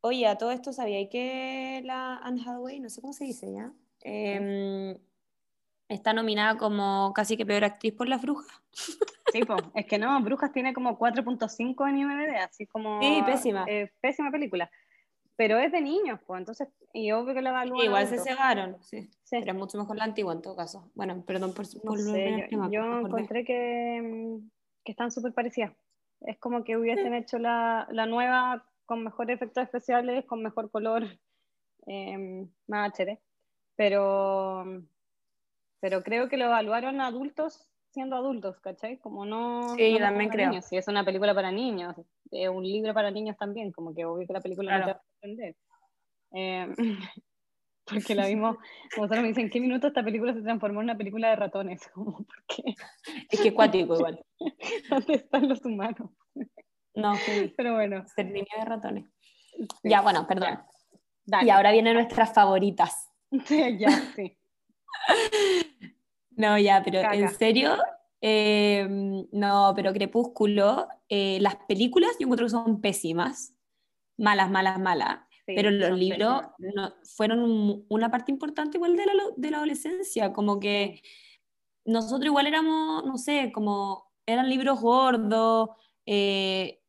Oye, a todo esto, ¿sabía que la Anne Hathaway, no sé cómo se dice ya, em, está nominada como casi que peor actriz por Las Brujas? Sí, pues, es que no, Brujas tiene como 4.5 en IMDb, así como... Sí, pésima. Eh, pésima película. Pero es de niños, pues, entonces, y obvio que la evalúan. igual se cegaron, sí. sí. Pero es mucho mejor la antigua en todo caso. Bueno, perdón por... por yo, yo encontré que, que están súper parecidas. Es como que hubiesen hecho la, la, nueva con mejores efectos especiales, con mejor color, eh, más HD. Pero, pero creo que lo evaluaron adultos siendo adultos, ¿cachai? Como no... Sí, yo también creo. Si es una película para niños, es un libro para niños también, como que obvio que la película no te va a aprender. Eh, porque la vimos, nosotros me dicen, ¿en qué minuto esta película se transformó en una película de ratones? Como, ¿por qué? Es que cuático igual. ¿Dónde están los humanos? No, sí. Pero bueno. Ser niño de ratones. Ya, bueno, perdón. Y ahora vienen nuestras favoritas. ya, sí. No, ya, pero en serio, eh, no, pero Crepúsculo, eh, las películas yo encuentro que son pésimas, malas, malas, malas, pero los libros no, fueron una parte importante igual de la, de la adolescencia, como que nosotros igual éramos, no sé, como eran libros gordos, eh,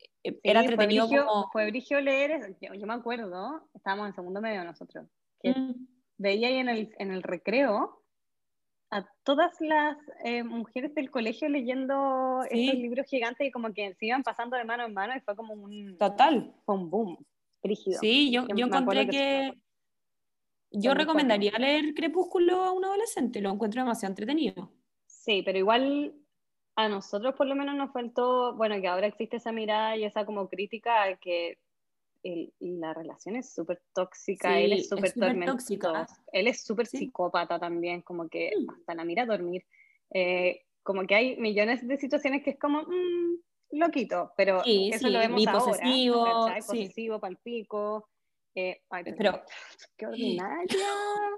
era entretenido fue como... Fue brigio leer, yo, me acuerdo, estábamos en segundo medio nosotros, que mm. veía ahí en el, en el recreo a todas las eh, mujeres del colegio leyendo estos libros gigantes y como que se iban pasando de mano en mano y fue como un... Total. un boom, rígido. Sí, yo, yo encontré que... yo recomendaría leer Crepúsculo a un adolescente, lo encuentro demasiado entretenido. Sí, pero igual a nosotros por lo menos nos faltó, bueno, que ahora existe esa mirada y esa como crítica que la relación es súper tóxica, él es súper tormentoso, él es súper psicópata también, como que mm. hasta la mira a dormir. Eh, como que hay millones de situaciones que es como, mmm, loquito, pero eso lo vemos posesivo, ahora, posesivo, palpico. Eh, pero, qué ordinaria.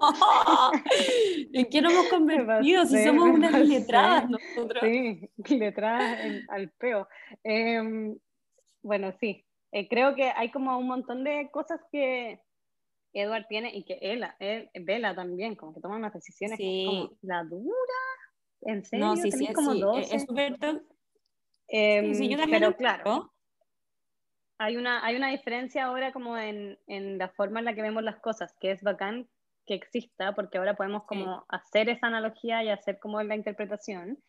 ¿En qué nos hemos convertido? si somos unas letradas nosotros. Sí, letradas al peo. Em, bueno, sí, eh, creo que hay como un montón de cosas que Edward tiene y que él, él Bella también, como que toma unas decisiones como la dura, en serio, no, sí, sí, como sí. Es súper eh, sí, yo también pero claro, hay una, hay una diferencia ahora como en, en, la forma en la que vemos las cosas, que es bacán que exista, porque ahora podemos como hacer esa analogía y hacer como la interpretación,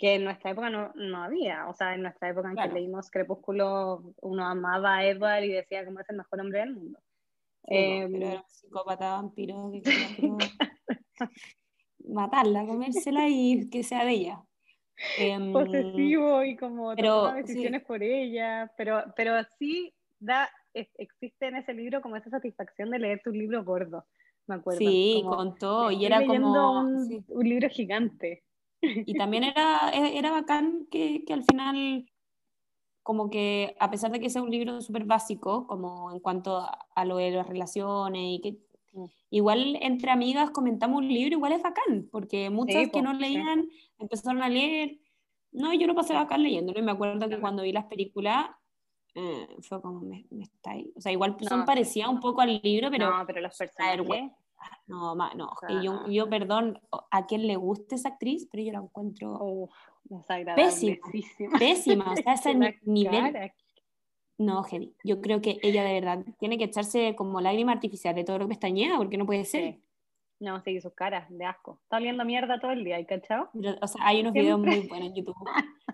que en nuestra época no, no, había. O sea, en nuestra época en que leímos Crepúsculo, uno amaba a Edward y decía que es el mejor hombre del mundo. Eh, pero era un psicópata vampiro que quería matarla, comérsela y que sea de ella. Em, posesivo y como pero, decisiones por ella, pero, pero sí da, existe en ese libro como esa satisfacción de leer tu libro gordo, me acuerdo. Sí, contó, y era como... Un, un, libro gigante. Y también era, e, era bacán que, que al final como que a pesar de que sea un libro súper básico, como en cuanto a, lo de las relaciones y que igual entre amigas comentamos un libro, igual es bacán, porque muchas que no leían empezaron a leer. No, yo lo pasé bacán leyéndolo y me acuerdo que cuando vi las películas eh, fue como, me, está ahí. O sea, igual son parecía un poco al libro, pero... No, pero los personajes... No, no, yo, yo, perdón a quien le guste esa actriz, pero yo la encuentro pésima, pésima, o sea, ese nivel... No, Jenny, yo creo que ella de verdad tiene que echarse como lágrima artificial de todo lo que pestañea, porque no puede ser. No, sí, sus caras de asco. Está oliendo mierda todo el día, ¿hay cachado? o sea, hay unos videos muy buenos en YouTube.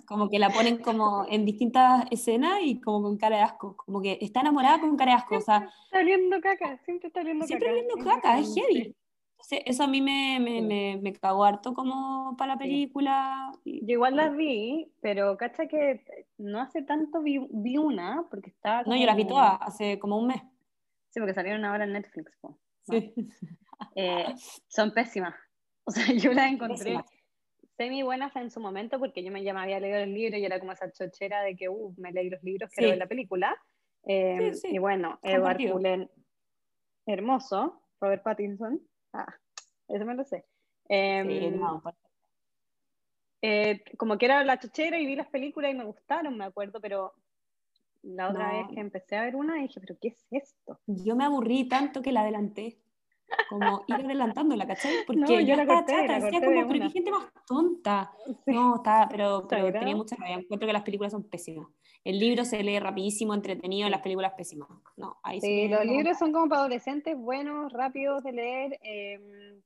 Como que la ponen como en distintas escenas y como con cara de asco. Como que está enamorada con cara de asco. O sea, está oliendo caca, siempre está oliendo caca. Siempre oliendo caca, es heavy. eso a mí me, me, me, me, cagó harto como para la película. Yo igual las vi, pero cacha que no hace tanto vi, vi una, porque estaba... No, yo las vi todas hace como un mes. Sí, porque salieron ahora en Netflix. Sí. Eh, son pésimas. O sea, yo las encontré semi buenas en su momento porque yo me, me había leído el libro y era como esa chochera de que, uh, me leí los libros, quiero ver la película. Eh, y bueno, Edward Cullen, hermoso, Robert Pattinson, ah, eso me lo sé. Em, eh, como que era la chochera y vi las películas y me gustaron, me acuerdo, pero la otra vez que empecé a ver una dije, pero ¿qué es esto? Yo me aburrí tanto que la adelanté como ir adelantándola, ¿cachai? Porque yo la corté, chata, decía como, pero qué gente más tonta. No, está, pero, pero tenía mucha rabia. Encuentro que las películas son pésimas. El libro se lee rapidísimo, entretenido, las películas pésimas. No, ahí sí, los libros son como para adolescentes, buenos, rápidos de leer. Eh,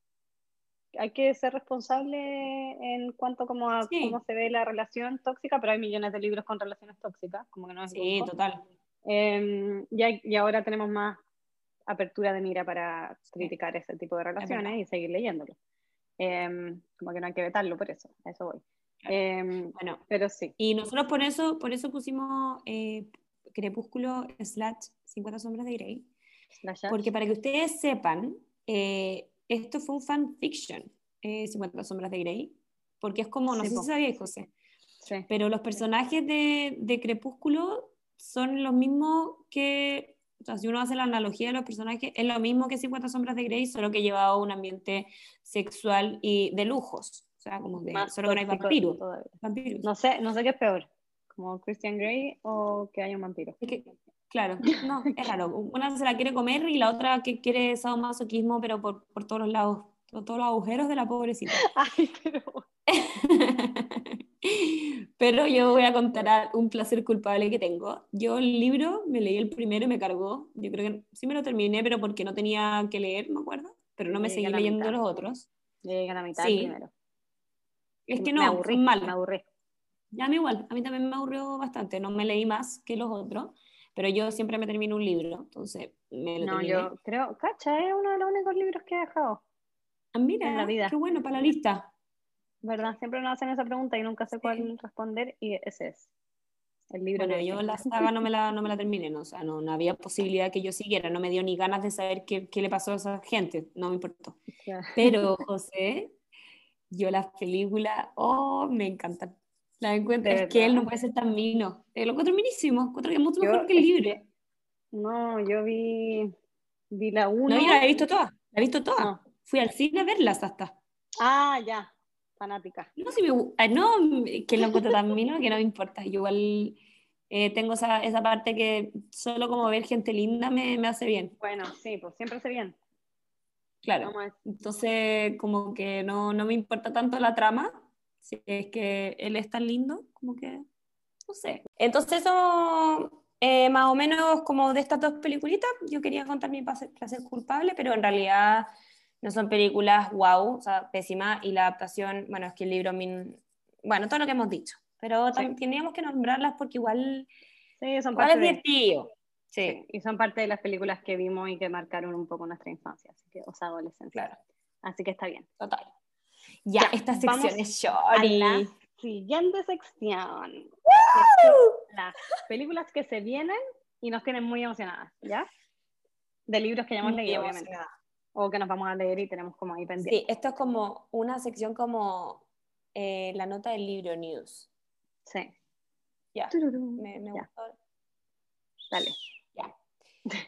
hay que ser responsable en cuanto como a cómo se ve la relación tóxica, pero hay millones de libros con relaciones tóxicas, como que no es Sí, total. Eh, y, y ahora tenemos más apertura de mira para criticar ese tipo de relaciones y seguir leyéndolo. Em, como que no hay que vetarlo por eso, a eso voy. Em, bueno, pero sí. Y nosotros por eso, por eso pusimos eh, Crepúsculo slash 50 sombras de Grey. Porque para que ustedes sepan, eh, esto fue un fanfiction, eh, 50 sombras de Grey. Porque es como, no sé si sabíais, José, pero los personajes de, de Crepúsculo son los mismos que o sea, si uno hace la analogía de los personajes, es lo mismo que 50 sombras de Grey, solo que llevado a un ambiente sexual y de lujos. O sea, como que solo que no hay vampiros. No sé, no sé qué es peor, como Christian Grey o que haya un vampiro. claro, no, es raro. Una se la quiere comer y la otra que quiere sadomasoquismo, pero por, por todos los lados, todos los agujeros de la pobrecita. Ay, pero... Pero yo voy a contar un placer culpable que tengo. Yo el libro me leí el primero y me cargó. Yo creo que sí me lo terminé, pero porque no tenía que leer, me acuerdo. Pero no me seguí leyendo los otros. Llegué a la mitad primero. Es que no, me aburrí, mal. Me aburrí. Ya mí igual, a mí también me aburrió bastante. No me leí más que los otros, pero yo siempre me termino un libro, entonces me lo No, yo creo, cacha, es uno de los únicos libros que he dejado. Ah, mira, en la vida. qué bueno para la lista. ¿verdad? Siempre nos hacen esa pregunta y nunca sé cuál responder y ese es el libro. Bueno, yo la saga no me la, no me la terminé, ¿no? o sea, no, no, había posibilidad que yo siguiera, no me dio ni ganas de saber qué, qué le pasó a esa gente, no me importó. Pero, José, yo las películas, oh, me encantan. La encuentro, es que él no puede ser tan mino. Eh, lo encuentro minísimo, encuentro que es mucho mejor que el libro. No, yo vi, vi la 1. No, yo la he visto toda, la he visto toda. Fui al cine a verlas hasta. Ah, ya, fanática. No, si me, ah, no que lo encuentro tan mino que no me importa. Yo igual eh, tengo esa, esa, parte que solo como ver gente linda me, me hace bien. Bueno, sí, pues siempre hace bien. Claro. Entonces, como que no, no me importa tanto la trama, si es que él es tan lindo, como que, no sé. Entonces, eso, eh, más o menos como de estas dos peliculitas, yo quería contar mi placer culpable, pero en realidad no son películas wow, o sea, pésimas, y la adaptación, bueno, es que el libro, bueno, todo lo que hemos dicho, pero sí. tendríamos que nombrarlas porque igual, sí, son parte es divertido. Sí. y son parte de las películas que vimos y que marcaron un poco nuestra infancia, así que, o sea, adolescencia. Claro. Así que está bien. Total. Ya, esta sección es shorty. siguiente sección. Las películas que se vienen y nos tienen muy emocionadas, ¿ya? De libros que ya hemos leído, obviamente. O que nos vamos a leer y tenemos como ahí pendiente. Sí, esto es como una sección como eh, la nota del libro news. Sí. Ya. Me, me gustó. Dale. Ya.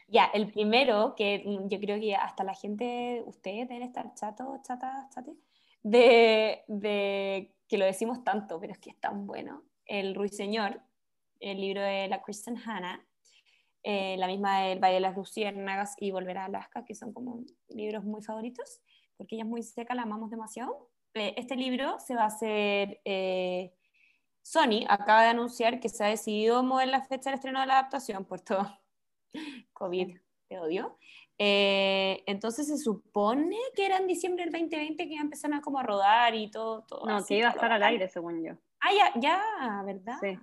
Ya, el primero, que yo creo que hasta la gente, ustedes deben estar chato, chata, chate, de, de que lo decimos tanto, pero es que es tan bueno. El Ruiseñor, el libro de la Kristen Hanna, eh, la misma El Valle de las Luciérnagas y Volver a Alaska, que son como libros muy favoritos, porque ella es muy seca, la amamos demasiado. Eh, este libro se va a hacer... Eh, Sony acaba de anunciar que se ha decidido mover la fecha del estreno de la adaptación por todo COVID, te odio. entonces se supone que era en diciembre del 2020 que iba a empezar a como a rodar y todo. todo no, que iba a estar al aire, según yo. Ah, ya, ya, ¿verdad? Sí.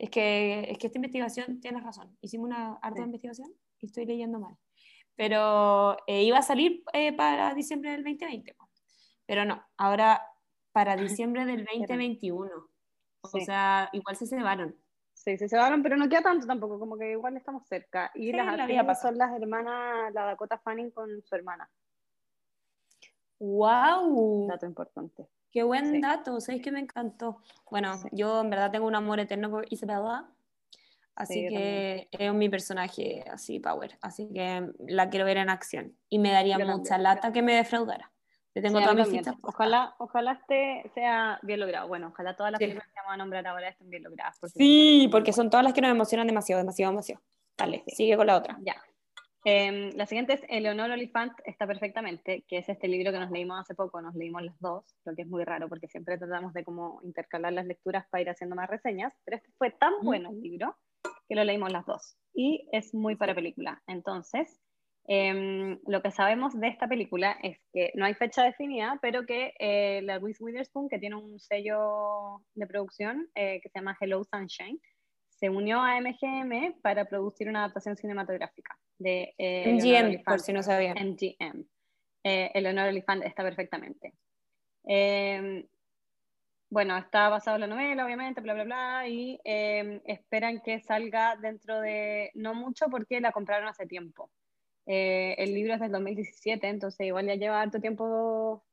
Es que, es que esta investigación, tienes razón, hicimos una harta investigación y estoy leyendo mal. Pero eh, iba a salir eh, para diciembre del 2020, pero no, ahora para diciembre del 2021. O sea, igual se cebaron. Sí, se cebaron, pero no queda tanto tampoco, como que igual estamos cerca. Y las actrices son las hermanas, la Dakota Fanning con su hermana. ¡Wow! Dato importante. Qué buen dato, ¿sabéis que me encantó? Bueno, yo en verdad tengo un amor eterno por Isabella, así que es mi personaje así, power, así que la quiero ver en acción y me daría mucha lata que me defraudara. Le tengo todas mis fichas. Ojalá, ojalá este sea bien logrado. Bueno, ojalá todas las películas que vamos a nombrar ahora estén bien logradas. sí, porque son todas las que nos emocionan demasiado, demasiado, demasiado. Dale, sigue con la otra. Ya. Em, la siguiente es Eleonor Olifant está perfectamente, que es este libro que nos leímos hace poco, nos leímos las dos, lo que es muy raro porque siempre tratamos de como intercalar las lecturas para ir haciendo más reseñas, pero este fue tan bueno el libro que lo leímos las dos y es muy para película. Entonces, em, lo que sabemos de esta película es que no hay fecha definida, pero que eh, la Louise Witherspoon, que tiene un sello de producción eh, que se llama Hello Sunshine, se unió a MGM para producir una adaptación cinematográfica de eh, MGM, por si no sabían. MGM. Eh, Eleanor Oliphant está perfectamente. Em, bueno, está basado en la novela, obviamente, bla, bla, bla, y em, esperan que salga dentro de no mucho porque la compraron hace tiempo. Eh, el libro es del 2017, entonces igual ya lleva harto tiempo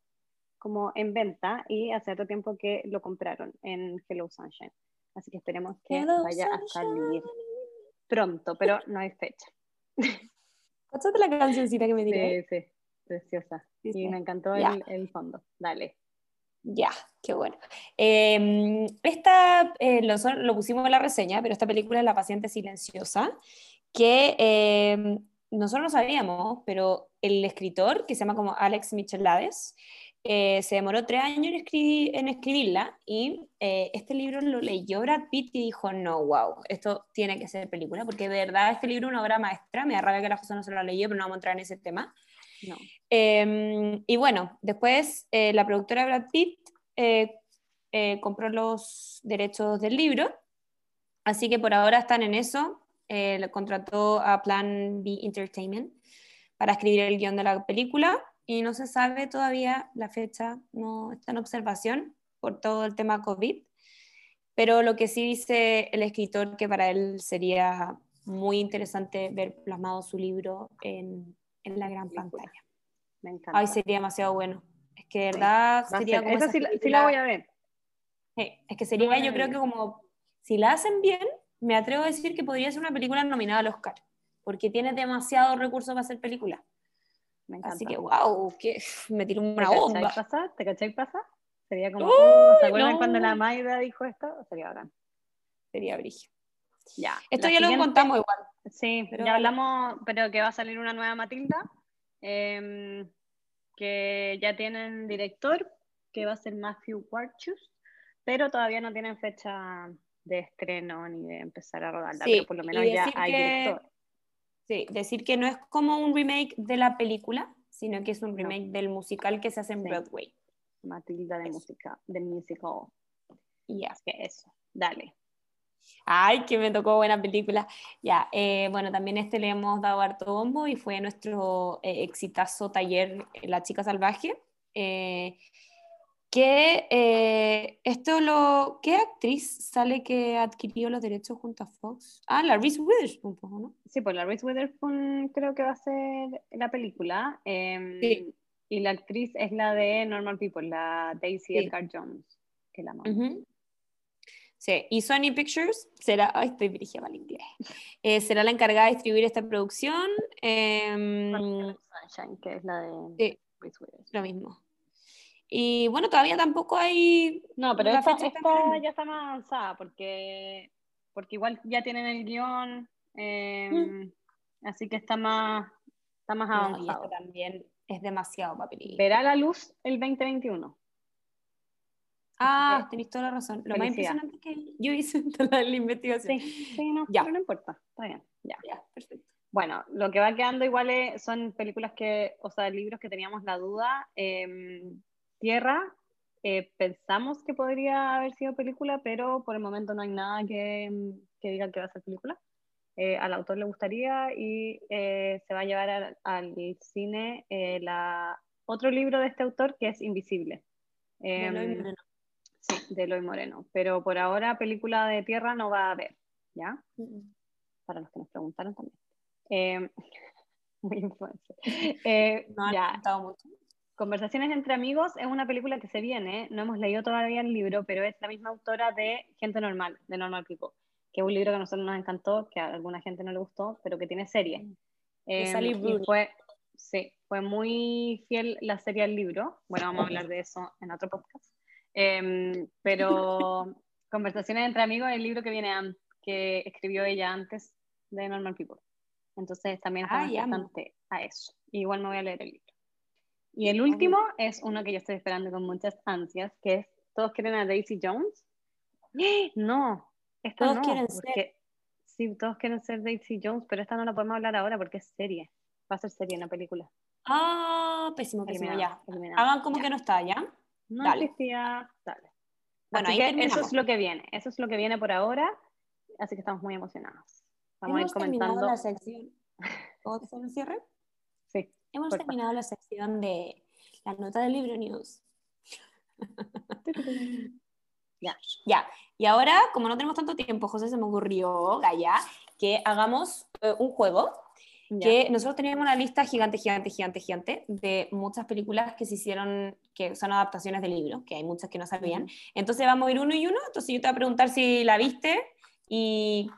como en venta y hace harto tiempo que lo compraron en Hello Sunshine. Así que esperemos que vaya a salir pronto, pero no hay fecha. Escúchate la cancioncita que me tiré. Sí, sí, preciosa. y me encantó el, fondo. Dale. Ya, qué bueno. Em, esta eh, lo, pusimos en la reseña, pero esta película es La paciente silenciosa, que em, nosotros no sabíamos, pero el escritor, que se llama como Alex Michelades, eh, se demoró tres años en, escribir, en escribirla y eh, este libro lo leyó Brad Pitt y dijo, no, wow, esto tiene que ser película, porque de verdad este libro es una obra maestra, me da rabia que la José no se lo leyó, pero no vamos a entrar en ese tema. No. Em, y bueno, después eh, la productora Brad Pitt compró los derechos del libro, así que por ahora están en eso, contrató a Plan B Entertainment para escribir el guion de la película y no se sabe todavía la fecha, no está en observación por todo el tema COVID, pero lo que sí dice el escritor que para él sería muy interesante ver plasmado su libro en, en la gran pantalla. Me encanta. Ay, sería demasiado bueno. Es que de verdad sería como... Esa sí, la voy a ver. es que sería, yo creo que como, si la hacen bien, me atrevo a decir que podría ser una película nominada al Oscar, porque tiene demasiados recursos para hacer película. Así que, wow, que me tiró una ¿Te bomba. Pasa? ¿Te cachai pasa? Sería como, ¿se acuerdan cuando la Maida dijo esto? Sería ahora. Sería brillo. Ya. Esto ya lo contamos igual. Sí, pero... ya hablamos, pero que va a salir una nueva Matilda, em, que ya tienen director, que va a ser Matthew Warchus, pero todavía no tienen fecha de estreno ni de empezar a rodarla, pero por lo menos ya hay director. Sí, decir que no es como un remake de la película, sino que es un remake del musical que se hace en Broadway. Matilda de música, del musical. Y ya. que eso, dale. Ay, que me tocó buena película. Ya, eh, bueno, también este le hemos dado harto bombo y fue nuestro eh, exitazo taller La Chica Salvaje. Eh, que eh, esto lo... ¿Qué actriz sale que adquirió los derechos junto a Fox? Ah, la Reese Witherspoon, ¿no? Sí, pues la Reese Witherspoon creo que va a ser la película. Em, sí. Y la actriz es la de Normal People, la Daisy Edgar Jones, que la mamá. Sí, y Sony Pictures será, ay, estoy dirigida al inglés, eh, será la encargada de distribuir esta producción. Eh, Sunshine, que es la de sí, lo mismo. Y bueno, todavía tampoco hay. No, pero esta, ya está más avanzada porque, porque igual ya tienen el guion, eh, así que está más, está más avanzado. también es demasiado papelito. Verá la luz el 2021. Ah, tenéis toda la razón. Lo más impresionante es que yo hice toda la investigación. Sí, sí no, ya. pero no importa. Está bien. Ya. ya, perfecto. Bueno, lo que va quedando igual son películas que, o sea, libros que teníamos la duda. Em, Tierra, eh, pensamos que podría haber sido película, pero por el momento no hay nada que, que diga que va a ser película. Eh, al autor le gustaría y eh, se va a llevar al, cine la, otro libro de este autor que es Invisible. Em, Moreno. Sí, de Eloy Moreno. Pero por ahora película de tierra no va a haber, ¿ya? Para los que nos preguntaron también. Em, muy influencer. no, ya. mucho. Conversaciones entre amigos es una película que se viene, no hemos leído todavía el libro, pero es la misma autora de Gente Normal, de Normal People, que es un libro que a nosotros nos encantó, que a alguna gente no le gustó, pero que tiene serie. Eh, y fue, sí, fue muy fiel la serie al libro. Bueno, vamos a hablar de eso en otro podcast. Em, pero Conversaciones entre amigos es el libro que viene que escribió ella antes de Normal People. Entonces también está bastante a eso. Igual me voy a leer el libro. Y el último es uno que yo estoy esperando con muchas ansias, que es Todos quieren a Daisy Jones. No, esta todos quieren ser. Sí, todos quieren ser Daisy Jones, pero esta no la podemos hablar ahora porque es serie. Va a ser serie en la película. Ah, pésimo, pésimo, ya. Hagan como que no está, ¿ya? No dale. dale. Bueno, ahí eso es lo que viene, eso es lo que viene por ahora, así que estamos muy emocionados. Vamos a ir comentando. la sección. ¿Puedo hacer un cierre? Hemos terminado la sección de la nota del libro news. ya. Ya. Y ahora, como no tenemos tanto tiempo, José se me ocurrió, Gaya, que hagamos eh, un juego que nosotros teníamos una lista gigante, gigante, gigante, gigante de muchas películas que se hicieron, que son adaptaciones de libros, que hay muchas que no sabían. Entonces vamos a ir uno y uno, entonces yo te voy a preguntar si la viste y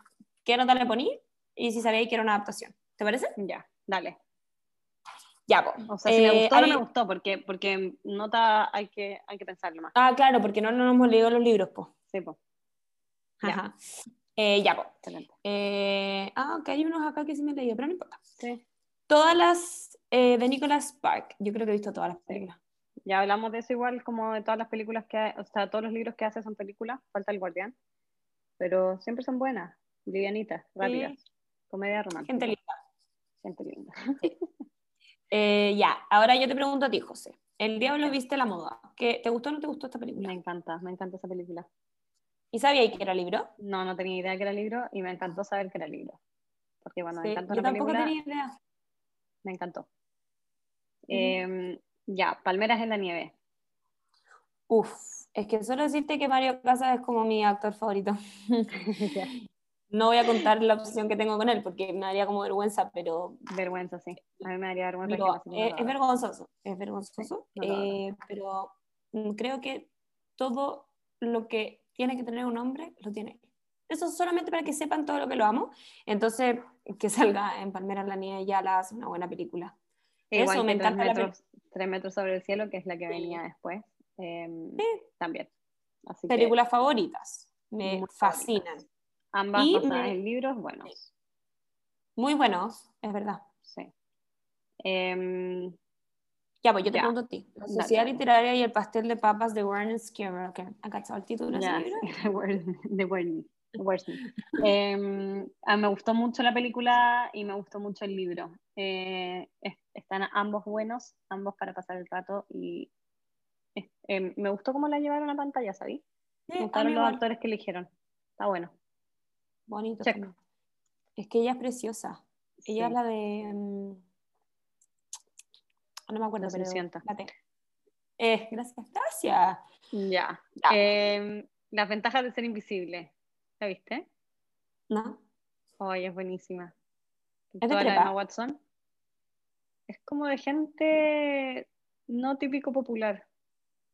qué nota le poní y si sabéis que era una adaptación. ¿Te parece? Ya, dale. Ya, pues. O sea, si me eh, gustó o no me gustó, porque, porque nota hay que, hay que pensarlo más. Ah, claro, porque no, no hemos leído los libros, pues. Sí, pues. Ajá. Eh, ya, pues. Eh, ah, ok, hay unos acá que sí me he leído, pero no importa. Sí. Todas las eh, de Nicholas Spark, yo creo que he visto todas las películas. Ya hablamos de eso igual, como de todas las películas que, o sea, todos los libros que hace son películas, falta El Guardián, pero siempre son buenas, livianitas, rápidas, comedia romántica. Gente linda. Gente linda. Eh, ya, ahora yo te pregunto a ti, José. El diablo viste la moda. ¿Qué, ¿Te gustó o no te gustó esta película? Me encanta, me encanta esa película. ¿Y sabías que era libro? No, no tenía idea que era libro y me encantó saber que era libro. Porque bueno, me encantó yo tampoco tenía idea. Me encantó. Em, ya, Palmeras en la nieve. Uf, es que solo decirte que Mario Casas es como mi actor favorito. No voy a contar la obsesión que tengo con él porque me daría como vergüenza, pero... Vergüenza, sí. A mí me daría vergüenza. es, vergonzoso, es vergonzoso, eh, pero creo que todo lo que tiene que tener un hombre, lo tiene Eso solamente para que sepan todo lo que lo amo. Entonces, que salga en Palmera la Nieve ya la hace una buena película. Eso me encanta. Tres metros, tres metros sobre el cielo, que es la que venía después. Em, también. Películas favoritas. Me fascinan. Ambas y en libros buenos. Muy buenos, es verdad. Sí. Em, ya, pues yo te pregunto a ti. La Sociedad Literaria y el Pastel de Papas de Warren Skewer. Okay. ¿Acá está el título de ese De Warren. eh, me gustó mucho la película y me gustó mucho el libro. Eh, están ambos buenos, ambos para pasar el rato y eh, me gustó cómo la llevaron a pantalla, ¿sabí? me gustaron los actores que eligieron. Está bueno. Bonito. Es que ella es preciosa. Ella es la de. Mm, no me acuerdo, pero. Eh, gracias, gracias. Ya. Em, las ventajas de ser invisible. ¿La viste? No. Ay, es buenísima. ¿Es de prepa? Watson. Es como de gente no típico popular.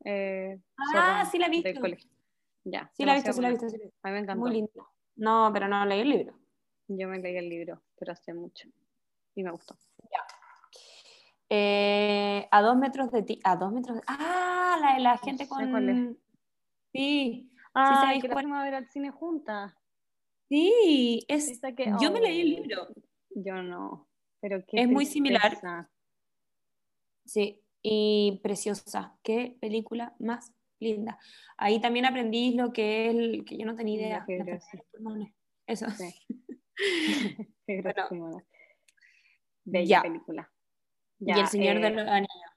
Eh, ah, sí la he visto. Ya. Sí la he visto, sí la he visto. A mí me encantó. Muy lindo. No, pero no leí el libro. Yo me leí el libro, pero hace mucho. Y me gustó. Ya. Eh, a dos metros de ti. A dos metros de... Ah, la de la gente con. Sí. Ah, sí, que la a ver al cine juntas. Sí, es. Yo me leí el libro. Yo no. Pero es muy similar. Sí, y preciosa. Qué película más linda. Ahí también aprendí lo que es el que yo no tenía idea. Eso. Sí. Qué bueno. Bella película. y El Señor de eh, los Anillos.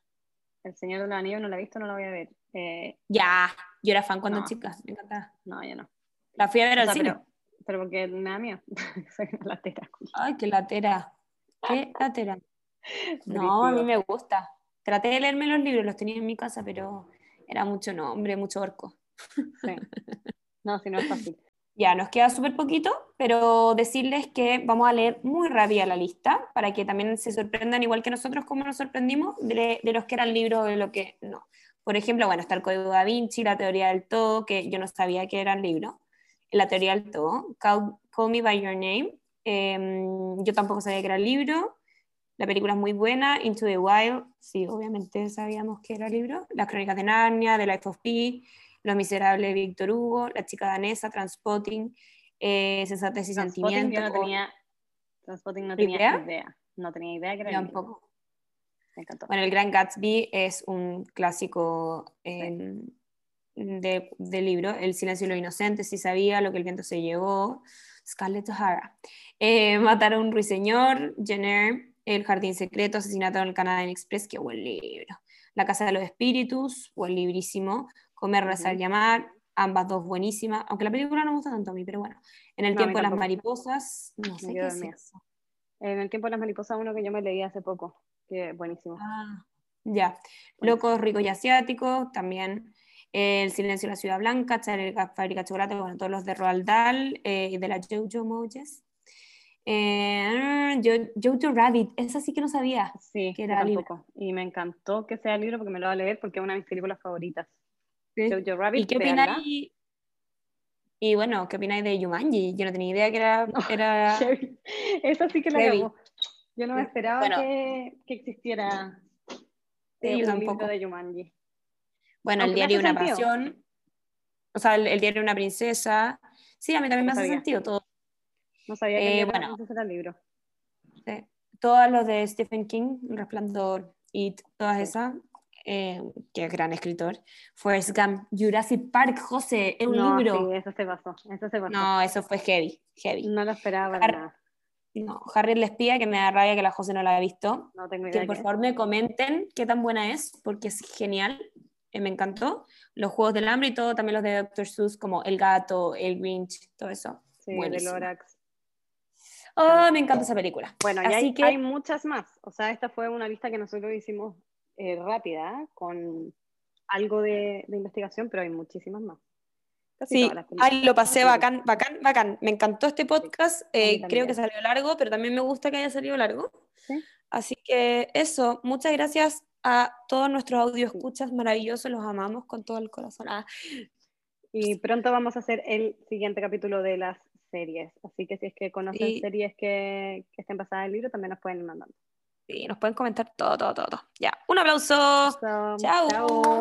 El Señor de los Anillos no la he visto, no la voy a ver. Eh, ya, yo era fan cuando chica, me encantaba. No, ya no. La fui a ver al cine. Pero, porque me da miedo. Soy latera. Ay, qué latera. Qué latera. No, a mí me gusta. Traté de leerme los libros, los tenía en mi casa, pero era mucho nombre, mucho orco. Sí. No, si no es fácil. Ya, nos queda súper poquito, pero decirles que vamos a leer muy rápida la lista para que también se sorprendan, igual que nosotros, como nos sorprendimos, de, los que eran libros de lo que no. Por ejemplo, bueno, está el Código da Vinci, la teoría del todo, que yo no sabía que eran libros. La teoría del todo, Call, Me By Your Name, em, yo tampoco sabía que era libro. La película es muy buena, Into the Wild, sí, obviamente sabíamos que era libro. Las Crónicas de Narnia, The Life of Pi, los Miserables de Víctor Hugo, La chica danesa, Transpotting, eh, Sensatez y Sentimiento. Yo no tenía, Transpotting no tenía idea? No tenía idea que era Tampoco. Me encantó. Bueno, El Gran Gatsby es un clásico em, de, libro. El silencio de los inocentes, si sabía lo que el viento se llevó. Scarlett O'Hara. Eh, Matar a un ruiseñor, Jenner, El jardín secreto, Asesinato en el Canadá Express, qué buen libro. La casa de los espíritus, buen librísimo. Comer, rezar, llamar, ambas dos buenísimas, aunque la película no me gusta tanto a mí, pero bueno. En el tiempo de las mariposas, no sé qué es eso. En el tiempo de las mariposas, uno que yo me leí hace poco, que buenísimo. Ah, ya. Locos, ricos y asiáticos, también. El silencio de la ciudad blanca, fábrica de chocolate, bueno, todos los de Roald Dahl, eh, de la Jojo Mojes. Eh, Jojo Rabbit, esa sí que no sabía. Sí, que era tampoco. Y me encantó que sea el libro porque me lo voy a leer porque es una de mis películas favoritas. ¿Y qué opináis? Y bueno, ¿qué opináis de Yumanji? Yo no tenía idea que era... era... Esa sí que la hago. Yo no me esperaba que, que, existiera sí, un tampoco. de Yumanji. Bueno, el diario Una Pasión, o sea, el, diario Una Princesa. Sí, a mí también me hace sentido todo. No sabía que eh, bueno, era el libro. Sí. Todos los de Stephen King, Resplandor, y todas esas, eh, que es gran escritor, Forrest Gump, Jurassic Park, José, es un libro. Sí, eso se pasó, eso se pasó. No, eso fue heavy, heavy. No lo esperaba nada. No, Harry el espía, que me da rabia que la José no la ha visto. No tengo idea. Que por favor me comenten qué tan buena es, porque es genial, eh, me encantó. Los Juegos del Hambre y todo, también los de Dr. Seuss, como El Gato, El Grinch, todo eso. Sí, de Lorax. Oh, me encanta esa película. Bueno, y hay, que... hay muchas más. O sea, esta fue una lista que nosotros hicimos eh, rápida, con algo de, investigación, pero hay muchísimas más. sí, ahí lo pasé bacán, bacán, bacán. Me encantó este podcast. Eh, creo que salió largo, pero también me gusta que haya salido largo. Así que eso, muchas gracias a todos nuestros audio escuchas maravillosos, los amamos con todo el corazón. Ah. Y pronto vamos a hacer el siguiente capítulo de las series. Así que si es que conocen series que, que estén basadas en el libro, también nos pueden ir mandando. Sí, nos pueden comentar todo, todo, todo. Ya, un aplauso. Chao. Chao.